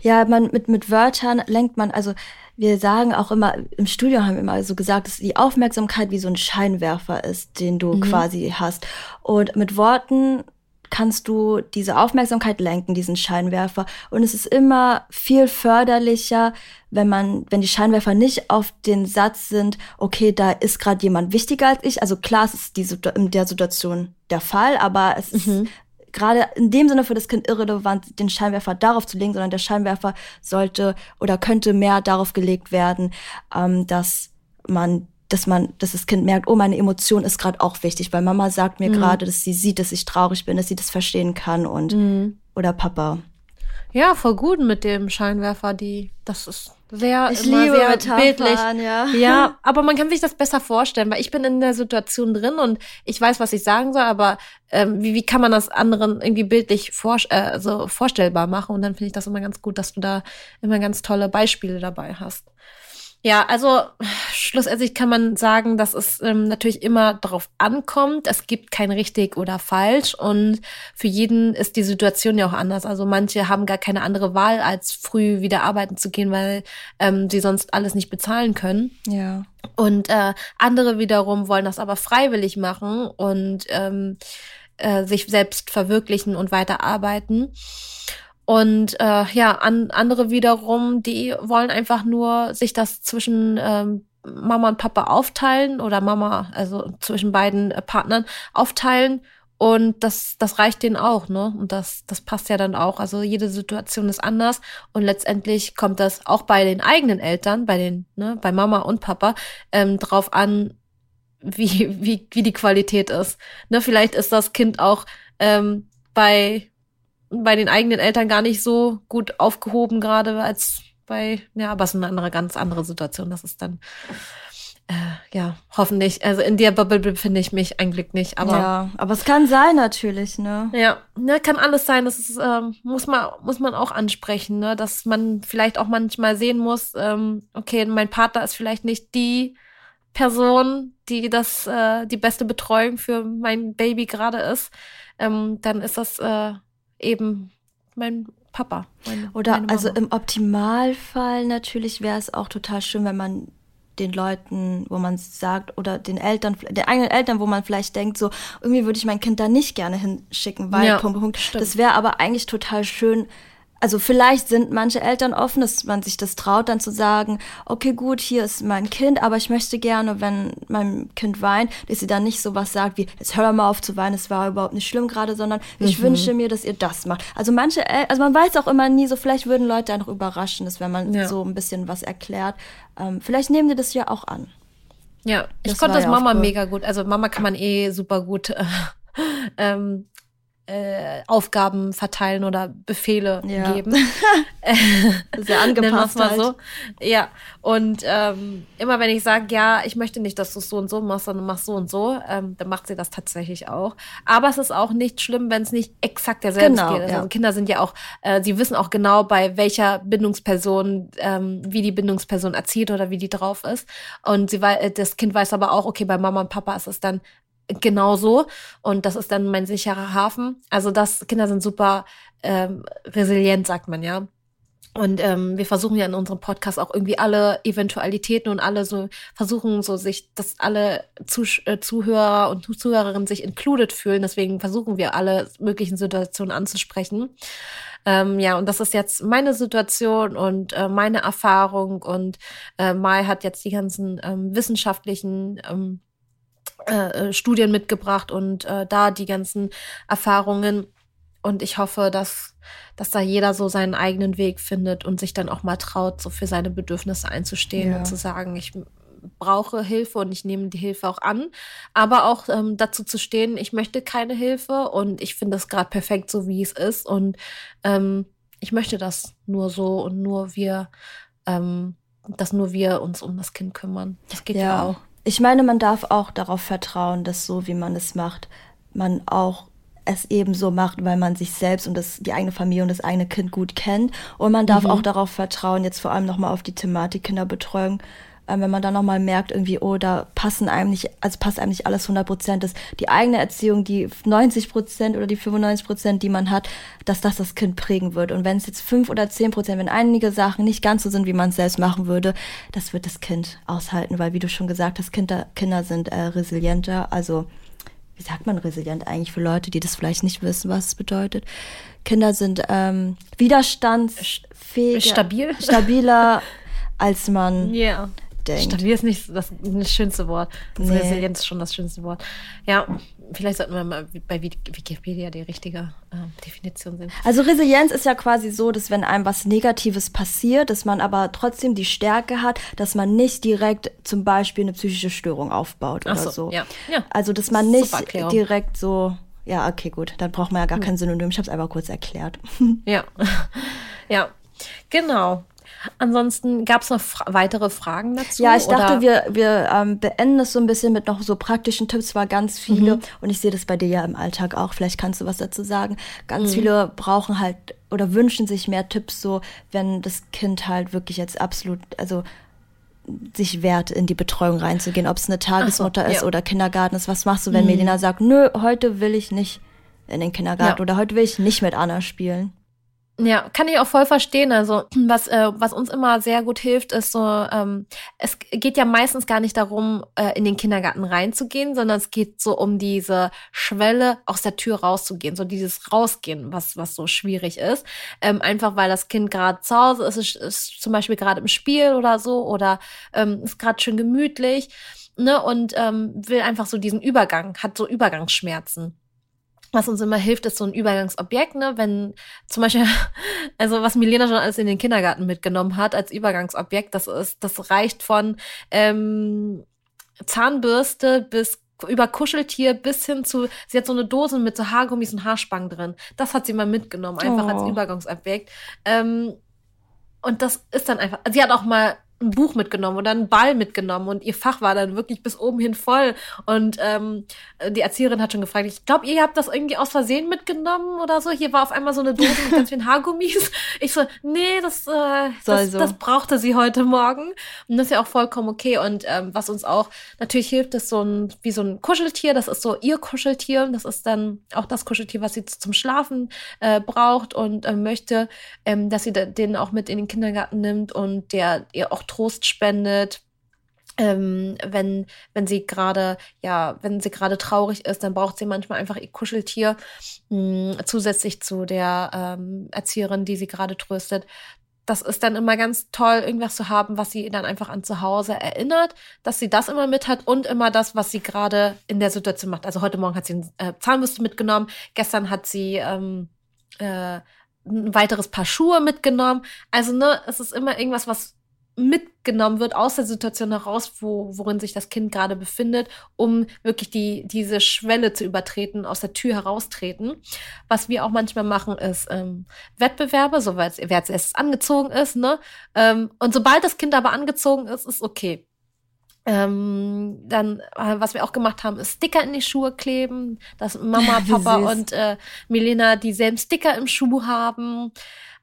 Ja, man mit, mit Wörtern lenkt man, also wir sagen auch immer, im Studio haben wir immer so gesagt, dass die Aufmerksamkeit wie so ein Scheinwerfer ist, den du mhm. quasi hast. Und mit Worten kannst du diese Aufmerksamkeit lenken, diesen Scheinwerfer. Und es ist immer viel förderlicher, wenn man, wenn die Scheinwerfer nicht auf den Satz sind, okay, da ist gerade jemand wichtiger als ich. Also klar, es ist die, in der Situation der Fall, aber es ist mhm gerade in dem Sinne für das Kind irrelevant, den Scheinwerfer darauf zu legen, sondern der Scheinwerfer sollte oder könnte mehr darauf gelegt werden, ähm, dass man dass man, dass das Kind merkt, oh, meine Emotion ist gerade auch wichtig, weil Mama sagt mir mhm. gerade, dass sie sieht, dass ich traurig bin, dass sie das verstehen kann und mhm. oder Papa.
Ja, voll gut mit dem Scheinwerfer, die, das ist sehr,
ich liebe
sehr
Metaphern, bildlich. Ja.
ja, aber man kann sich das besser vorstellen, weil ich bin in der Situation drin und ich weiß, was ich sagen soll, aber ähm, wie, wie kann man das anderen irgendwie bildlich vor, äh, so vorstellbar machen? Und dann finde ich das immer ganz gut, dass du da immer ganz tolle Beispiele dabei hast. Ja, also schlussendlich kann man sagen, dass es ähm, natürlich immer darauf ankommt. Es gibt kein richtig oder falsch und für jeden ist die Situation ja auch anders. Also manche haben gar keine andere Wahl, als früh wieder arbeiten zu gehen, weil ähm, sie sonst alles nicht bezahlen können.
Ja.
Und äh, andere wiederum wollen das aber freiwillig machen und ähm, äh, sich selbst verwirklichen und weiter arbeiten. Und äh, ja, an, andere wiederum, die wollen einfach nur sich das zwischen ähm, Mama und Papa aufteilen oder Mama, also zwischen beiden äh, Partnern aufteilen. Und das, das reicht denen auch, ne? Und das, das passt ja dann auch. Also jede Situation ist anders. Und letztendlich kommt das auch bei den eigenen Eltern, bei den, ne, bei Mama und Papa, ähm, drauf an, wie, wie, wie die Qualität ist. Ne, vielleicht ist das Kind auch ähm, bei bei den eigenen Eltern gar nicht so gut aufgehoben, gerade als bei, ja, aber es ist eine andere, ganz andere Situation. Das ist dann, äh, ja, hoffentlich. Also in der Bubble befinde ich mich eigentlich nicht, aber.
Ja, aber es kann sein natürlich, ne?
Ja, ne, kann alles sein. Das ist, ähm, muss man, muss man auch ansprechen, ne? Dass man vielleicht auch manchmal sehen muss, ähm, okay, mein Partner ist vielleicht nicht die Person, die das, äh, die beste Betreuung für mein Baby gerade ist. Ähm, dann ist das, äh, eben mein Papa. Meine,
Oder meine also im Optimalfall natürlich wäre es auch total schön, wenn man den Leuten, wo man sagt, oder den Eltern, den eigenen Eltern, wo man vielleicht denkt, so, irgendwie würde ich mein Kind da nicht gerne hinschicken, weil, ja, Punkt, Punkt. Das wäre aber eigentlich total schön, also vielleicht sind manche Eltern offen, dass man sich das traut, dann zu sagen, okay, gut, hier ist mein Kind, aber ich möchte gerne, wenn mein Kind weint, dass sie dann nicht so was sagt wie, jetzt hör mal auf zu weinen, es war überhaupt nicht schlimm gerade, sondern mhm. ich wünsche mir, dass ihr das macht. Also manche, El also man weiß auch immer nie, so vielleicht würden Leute einfach überraschen, dass wenn man ja. so ein bisschen was erklärt, ähm, vielleicht nehmen die das ja auch an.
Ja, ich das konnte das ja Mama mega gut. Also Mama kann man eh super gut äh, ähm, äh, Aufgaben verteilen oder Befehle ja. geben.
Sehr angepasst mal
halt. so. Ja, und ähm, immer wenn ich sage, ja, ich möchte nicht, dass du es so und so machst, sondern machst so und so, ähm, dann macht sie das tatsächlich auch. Aber es ist auch nicht schlimm, wenn es nicht exakt derselbe genau. Ja. Also Kinder sind ja auch, äh, sie wissen auch genau, bei welcher Bindungsperson, ähm, wie die Bindungsperson erzieht oder wie die drauf ist. Und sie weiß, das Kind weiß aber auch, okay, bei Mama und Papa ist es dann genauso. Und das ist dann mein sicherer Hafen. Also das, Kinder sind super ähm, resilient, sagt man ja. Und ähm, wir versuchen ja in unserem Podcast auch irgendwie alle Eventualitäten und alle so versuchen so sich, dass alle Zuh äh, Zuhörer und Zuhörerinnen sich included fühlen. Deswegen versuchen wir alle möglichen Situationen anzusprechen. Ähm, ja, und das ist jetzt meine Situation und äh, meine Erfahrung. Und äh, Mai hat jetzt die ganzen ähm, wissenschaftlichen ähm, äh, äh, Studien mitgebracht und äh, da die ganzen Erfahrungen. Und ich hoffe, dass, dass da jeder so seinen eigenen Weg findet und sich dann auch mal traut, so für seine Bedürfnisse einzustehen ja. und zu sagen, ich brauche Hilfe und ich nehme die Hilfe auch an. Aber auch ähm, dazu zu stehen, ich möchte keine Hilfe und ich finde es gerade perfekt, so wie es ist. Und ähm, ich möchte das nur so und nur wir, ähm, dass nur wir uns um das Kind kümmern. Das geht ja, ja auch
ich meine, man darf auch darauf vertrauen, dass so wie man es macht, man auch es eben so macht, weil man sich selbst und das, die eigene Familie und das eigene Kind gut kennt. Und man darf mhm. auch darauf vertrauen, jetzt vor allem nochmal auf die Thematik Kinderbetreuung, äh, wenn man dann nochmal merkt, irgendwie, oh, da passen einem nicht, also passt einem nicht alles 100 Prozent, dass die eigene Erziehung, die 90 Prozent oder die 95 Prozent, die man hat, dass das das Kind prägen wird. Und wenn es jetzt fünf oder zehn Prozent, wenn einige Sachen nicht ganz so sind, wie man es selbst machen würde, das wird das Kind aushalten, weil, wie du schon gesagt hast, Kinder, Kinder sind äh, resilienter, also wie sagt man resilient eigentlich für Leute, die das vielleicht nicht wissen, was es bedeutet? Kinder sind ähm, widerstandsfähiger,
Stabil?
stabiler, als man
Ja.
Denkt.
Stabil ist nicht das, das schönste Wort. Das
Nee.
Resilienz ist schon das schönste Wort. Ja, vielleicht sollten wir mal bei Wik- Wikipedia die richtige äh, Definition sehen.
Also Resilienz ist ja quasi so, dass wenn einem was Negatives passiert, dass man aber trotzdem die Stärke hat, dass man nicht direkt zum Beispiel eine psychische Störung aufbaut
Ach
oder
so,
so.
ja. Ja.
Also dass man nicht direkt so, ja, okay, gut, dann braucht man ja gar kein Synonym. Ich habe es einfach kurz erklärt.
Ja, ja, genau. Ansonsten gab es noch fra weitere Fragen dazu?
Ja, ich dachte,
oder?
wir, wir ähm, beenden es so ein bisschen mit noch so praktischen Tipps, war ganz viele.
Mhm.
Und ich sehe das bei dir ja im Alltag auch. Vielleicht kannst du was dazu sagen. Ganz
Mhm.
viele brauchen halt oder wünschen sich mehr Tipps, so wenn das Kind halt wirklich jetzt absolut, also sich wehrt, in die Betreuung reinzugehen, ob es eine Tagesmutter ist
ja.
oder Kindergarten ist. Was machst du, wenn Melina sagt, nö, heute will ich nicht in den Kindergarten
Ja.
oder heute will ich nicht mit Anna spielen?
Ja, kann ich auch voll verstehen. Also was, äh, was uns immer sehr gut hilft, ist so, ähm, es geht ja meistens gar nicht darum, äh, in den Kindergarten reinzugehen, sondern es geht so um diese Schwelle, aus der Tür rauszugehen, so dieses Rausgehen, was, was so schwierig ist. Ähm, einfach weil das Kind gerade zu Hause ist, ist, ist zum Beispiel gerade im Spiel oder so oder ähm, ist gerade schön gemütlich. Ne, und ähm, will einfach so diesen Übergang, hat so Übergangsschmerzen was uns immer hilft, ist so ein Übergangsobjekt, ne? Wenn zum Beispiel, also was Milena schon alles in den Kindergarten mitgenommen hat als Übergangsobjekt, das ist, das reicht von ähm, Zahnbürste bis über Kuscheltier bis hin zu, sie hat so eine Dose mit so Haargummis und Haarspangen drin. Das hat sie mal mitgenommen, einfach als
Oh.
Übergangsobjekt. Ähm, und das ist dann einfach, sie hat auch mal ein Buch mitgenommen oder einen Ball mitgenommen und ihr Fach war dann wirklich bis oben hin voll. Und ähm, die Erzieherin hat schon gefragt, ich glaube, ihr habt das irgendwie aus Versehen mitgenommen oder so. Hier war auf einmal so eine Dose mit ganz vielen Haargummis. Ich so, nee, das, äh, das,
so.
das brauchte sie heute Morgen. Und das ist ja auch vollkommen okay. Und ähm, was uns auch natürlich hilft, ist so ein, wie so ein Kuscheltier. Das ist so ihr Kuscheltier. Das ist dann auch das Kuscheltier, was sie zum Schlafen äh, braucht und äh, möchte, ähm, dass sie den auch mit in den Kindergarten nimmt und der ihr auch Trost spendet. Ähm, wenn, wenn sie gerade, ja, wenn sie gerade traurig ist, dann braucht sie manchmal einfach ihr Kuscheltier, mh, zusätzlich zu der ähm, Erzieherin, die sie gerade tröstet. Das ist dann immer ganz toll, irgendwas zu haben, was sie dann einfach an zu Hause erinnert, dass sie das immer mit hat und immer das, was sie gerade in der Situation macht. Also heute Morgen hat sie ein äh, Zahnbürste mitgenommen, gestern hat sie ähm, äh, ein weiteres Paar Schuhe mitgenommen. Also, ne, es ist immer irgendwas, was mitgenommen wird aus der Situation heraus, wo, worin sich das Kind gerade befindet, um wirklich die, diese Schwelle zu übertreten, aus der Tür heraustreten. Was wir auch manchmal machen, ist ähm, Wettbewerbe, soweit wer als erstes angezogen ist, ne? Ähm, und sobald das Kind aber angezogen ist, ist okay. Ähm, dann, äh, was wir auch gemacht haben, ist Sticker in die Schuhe kleben, dass Mama, Papa und äh, Milena dieselben Sticker im Schuh haben.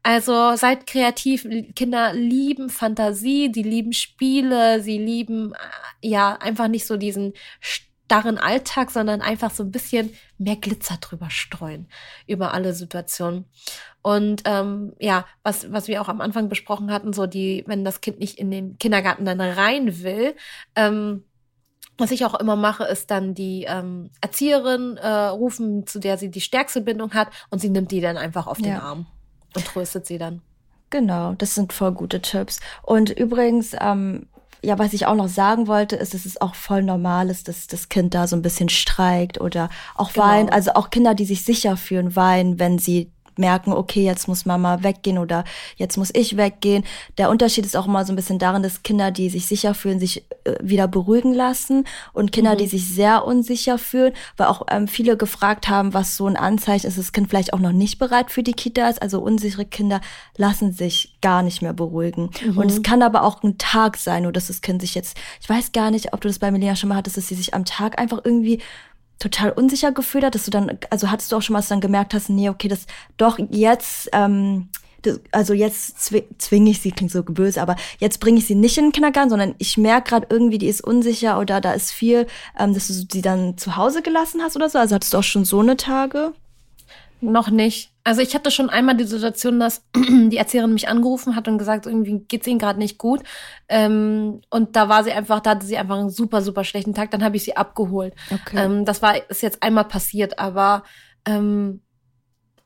Also seid kreativ. Kinder lieben Fantasie, die lieben Spiele, sie lieben äh, ja einfach nicht so diesen starren Alltag, sondern einfach so ein bisschen mehr Glitzer drüber streuen über alle Situationen. Und ähm, ja, was, was wir auch am Anfang besprochen hatten, so die, wenn das Kind nicht in den Kindergarten dann rein will, ähm, was ich auch immer mache, ist dann die ähm, Erzieherin äh, rufen, zu der sie die stärkste Bindung hat, und sie nimmt die dann einfach auf den
Ja.
Arm und tröstet sie dann.
Genau, das sind voll gute Tipps. Und übrigens, ähm, ja, was ich auch noch sagen wollte, ist, dass es auch voll normal ist, dass das Kind da so ein bisschen streikt oder auch
Genau.
weint. Also auch Kinder, die sich sicher fühlen, weinen, wenn sie merken, okay, jetzt muss Mama weggehen oder jetzt muss ich weggehen. Der Unterschied ist auch immer so ein bisschen darin, dass Kinder, die sich sicher fühlen, sich äh, wieder beruhigen lassen und Kinder, die sich sehr unsicher fühlen, weil auch ähm, viele gefragt haben, was so ein Anzeichen ist, dass das Kind vielleicht auch noch nicht bereit für die Kita ist. Also unsichere Kinder lassen sich gar nicht mehr beruhigen. Und es kann aber auch ein Tag sein, nur dass das Kind sich jetzt, ich weiß gar nicht, ob du das bei Melina schon mal hattest, dass sie sich am Tag einfach irgendwie total unsicher gefühlt hat, dass du dann, also hattest du auch schon mal, dass du dann gemerkt hast, nee, okay, das doch jetzt ähm, das, also jetzt zwi zwinge ich sie, klingt so böse, aber jetzt bringe ich sie nicht in den Kindergarten, sondern ich merke gerade irgendwie, die ist unsicher oder da ist viel, ähm, dass du sie dann zu Hause gelassen hast oder so. Also hattest du auch schon so eine Tage?
Noch nicht. Also ich hatte schon einmal die Situation, dass die Erzieherin mich angerufen hat und gesagt, irgendwie geht's ihnen gerade nicht gut. Ähm, und da war sie einfach, da hatte sie einfach einen super, super schlechten Tag. Dann habe ich sie abgeholt. Okay. Ähm, das war ist jetzt einmal passiert, aber ähm,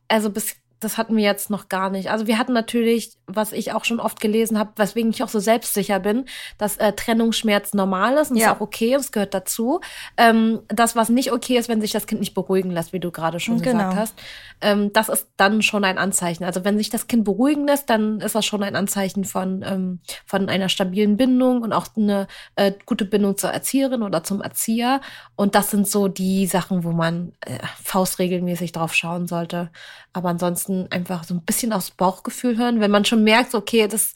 also bis das hatten wir jetzt noch gar nicht. Also wir hatten natürlich, was ich auch schon oft gelesen habe, weswegen ich auch so selbstsicher bin, dass äh, Trennungsschmerz normal ist und ja. ist auch okay, es gehört dazu. Ähm, das, was nicht okay ist, wenn sich das Kind nicht beruhigen lässt, wie du gerade schon genau. gesagt hast, ähm, das ist dann schon ein Anzeichen. Also wenn sich das Kind beruhigen lässt, dann ist das schon ein Anzeichen von, ähm, von einer stabilen Bindung und auch eine äh, gute Bindung zur Erzieherin oder zum Erzieher. Und das sind so die Sachen, wo man äh, faustregelmäßig drauf schauen sollte. Aber ansonsten einfach so ein bisschen aufs Bauchgefühl hören, wenn man schon merkt, okay, das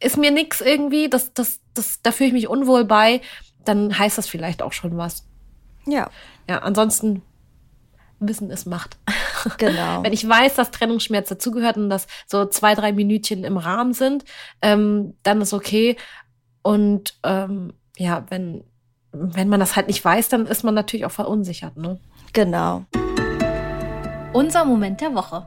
ist mir nix irgendwie, das, das, das, da fühle ich mich unwohl bei, dann heißt das vielleicht auch schon was.
Ja.
Ja, ansonsten Wissen ist Macht.
Genau.
Wenn ich weiß, dass Trennungsschmerz dazugehört und dass so zwei, drei Minütchen im Rahmen sind, ähm, dann ist okay. Und ähm, ja, wenn, wenn man das halt nicht weiß, dann ist man natürlich auch verunsichert. Ne?
Genau.
Unser Moment der Woche.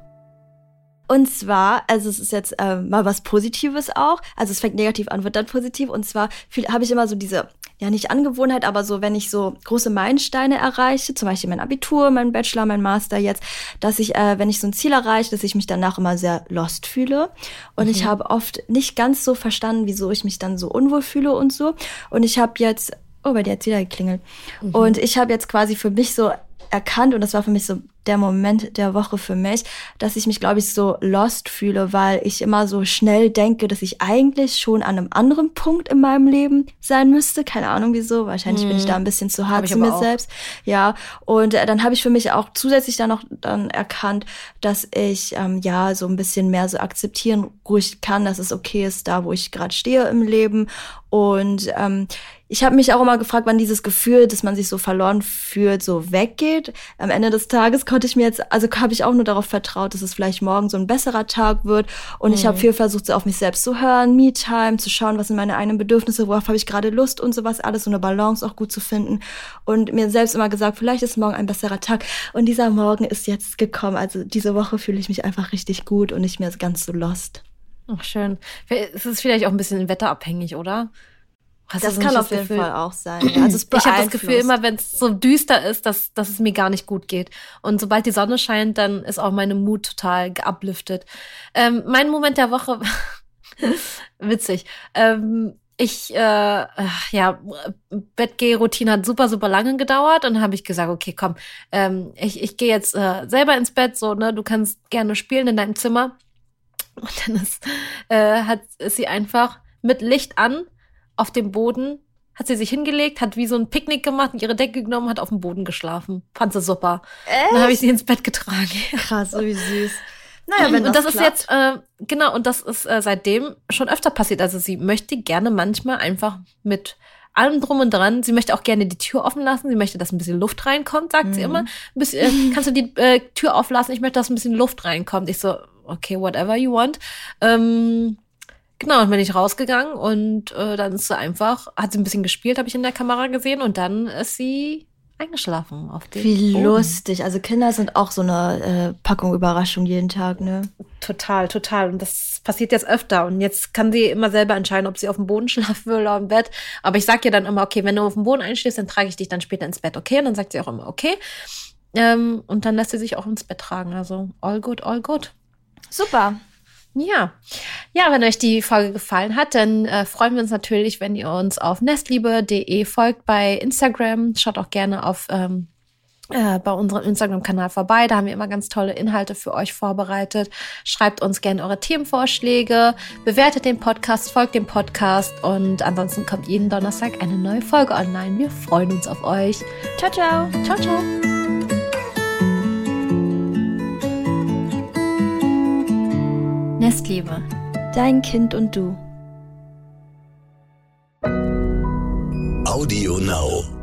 Und zwar, also es ist jetzt äh, mal was Positives auch. Also es fängt negativ an, wird dann positiv. Und zwar habe ich immer so diese, ja nicht Angewohnheit, aber so, wenn ich so große Meilensteine erreiche, zum Beispiel mein Abitur, mein Bachelor, mein Master jetzt, dass ich, äh, wenn ich so ein Ziel erreiche, dass ich mich danach immer sehr lost fühle. Und mhm. ich habe oft nicht ganz so verstanden, wieso ich mich dann so unwohl fühle und so. Und ich habe jetzt, oh, bei dir hat wieder geklingelt. Mhm. Und ich habe jetzt quasi für mich so erkannt und das war für mich so der Moment der Woche für mich, dass ich mich, glaube ich, so lost fühle, weil ich immer so schnell denke, dass ich eigentlich schon an einem anderen Punkt in meinem Leben sein müsste. Keine Ahnung wieso. Wahrscheinlich hm. bin ich da mhm. ein bisschen zu hart zu mir auch. selbst. Ja. Und äh, dann habe ich für mich auch zusätzlich dann noch dann erkannt, dass ich ähm, ja so ein bisschen mehr so akzeptieren ruhig kann, dass es okay ist, da wo ich gerade stehe im Leben. Und ähm, ich habe mich auch immer gefragt, wann dieses Gefühl, dass man sich so verloren fühlt, so weggeht. Am Ende des Tages konnte ich mir jetzt, also habe ich auch nur darauf vertraut, dass es vielleicht morgen so ein besserer Tag wird. Und mhm. ich habe viel versucht, so auf mich selbst zu hören, Me-Time, zu schauen, was sind meine eigenen Bedürfnisse, worauf habe ich gerade Lust und sowas, alles so eine Balance auch gut zu finden. Und mir selbst immer gesagt, vielleicht ist morgen ein besserer Tag. Und dieser Morgen ist jetzt gekommen. Also diese Woche fühle ich mich einfach richtig gut und nicht mehr ganz so lost.
Ach, schön. Es ist vielleicht auch ein bisschen wetterabhängig, oder?
Hast das kann auf jeden Gefühl? Fall auch sein.
Ja. Also ich habe das Gefühl immer, wenn es so düster ist, dass, dass es mir gar nicht gut geht. Und sobald die Sonne scheint, dann ist auch meine Mut total geabliftet. Ähm, mein Moment der Woche, witzig. Ähm, ich, äh, ja, Bettgeh-Routine hat super, super lange gedauert und dann habe ich gesagt, okay, komm, ähm, ich, ich gehe jetzt äh, selber ins Bett, so, ne, du kannst gerne spielen in deinem Zimmer. Und dann ist, äh, hat ist sie einfach mit Licht an auf dem Boden, hat sie sich hingelegt, hat wie so ein Picknick gemacht, ihre Decke genommen, hat auf dem Boden geschlafen. Fand sie super. Echt? Dann habe ich sie ins Bett getragen.
Krass, so wie süß.
Naja, wenn das und das, das ist jetzt, äh, genau, und das ist äh, seitdem schon öfter passiert. Also sie möchte gerne manchmal einfach mit allem drum und dran. Sie möchte auch gerne die Tür offen lassen. Sie möchte, dass ein bisschen Luft reinkommt, sagt mhm. sie immer. Ein bisschen, äh, kannst du die äh, Tür auflassen? Ich möchte, dass ein bisschen Luft reinkommt. Ich so, okay, whatever you want. Ähm, Genau, dann bin ich rausgegangen und äh, dann ist sie einfach, hat sie ein bisschen gespielt, habe ich in der Kamera gesehen und dann ist sie eingeschlafen auf dem
Wie Boden. lustig. Also Kinder sind auch so eine äh, Packung Überraschung jeden Tag, ne?
Total, total. Und das passiert jetzt öfter. Und jetzt kann sie immer selber entscheiden, ob sie auf dem Boden schlafen will oder im Bett. Aber ich sag ihr dann immer, okay, wenn du auf dem Boden einschläfst, dann trage ich dich dann später ins Bett, okay? Und dann sagt sie auch immer, okay. Ähm, und dann lässt sie sich auch ins Bett tragen. Also all good, all good.
Super.
Ja. Ja, wenn euch die Folge gefallen hat, dann äh, freuen wir uns natürlich, wenn ihr uns auf nestliebe.de folgt bei Instagram. Schaut auch gerne auf ähm, äh, bei unserem Instagram-Kanal vorbei. Da haben wir immer ganz tolle Inhalte für euch vorbereitet. Schreibt uns gerne eure Themenvorschläge, bewertet den Podcast, folgt dem Podcast und ansonsten kommt jeden Donnerstag eine neue Folge online. Wir freuen uns auf euch.
Ciao, ciao.
Ciao, ciao. Nestliebe.
Dein Kind und du.
Audio Now.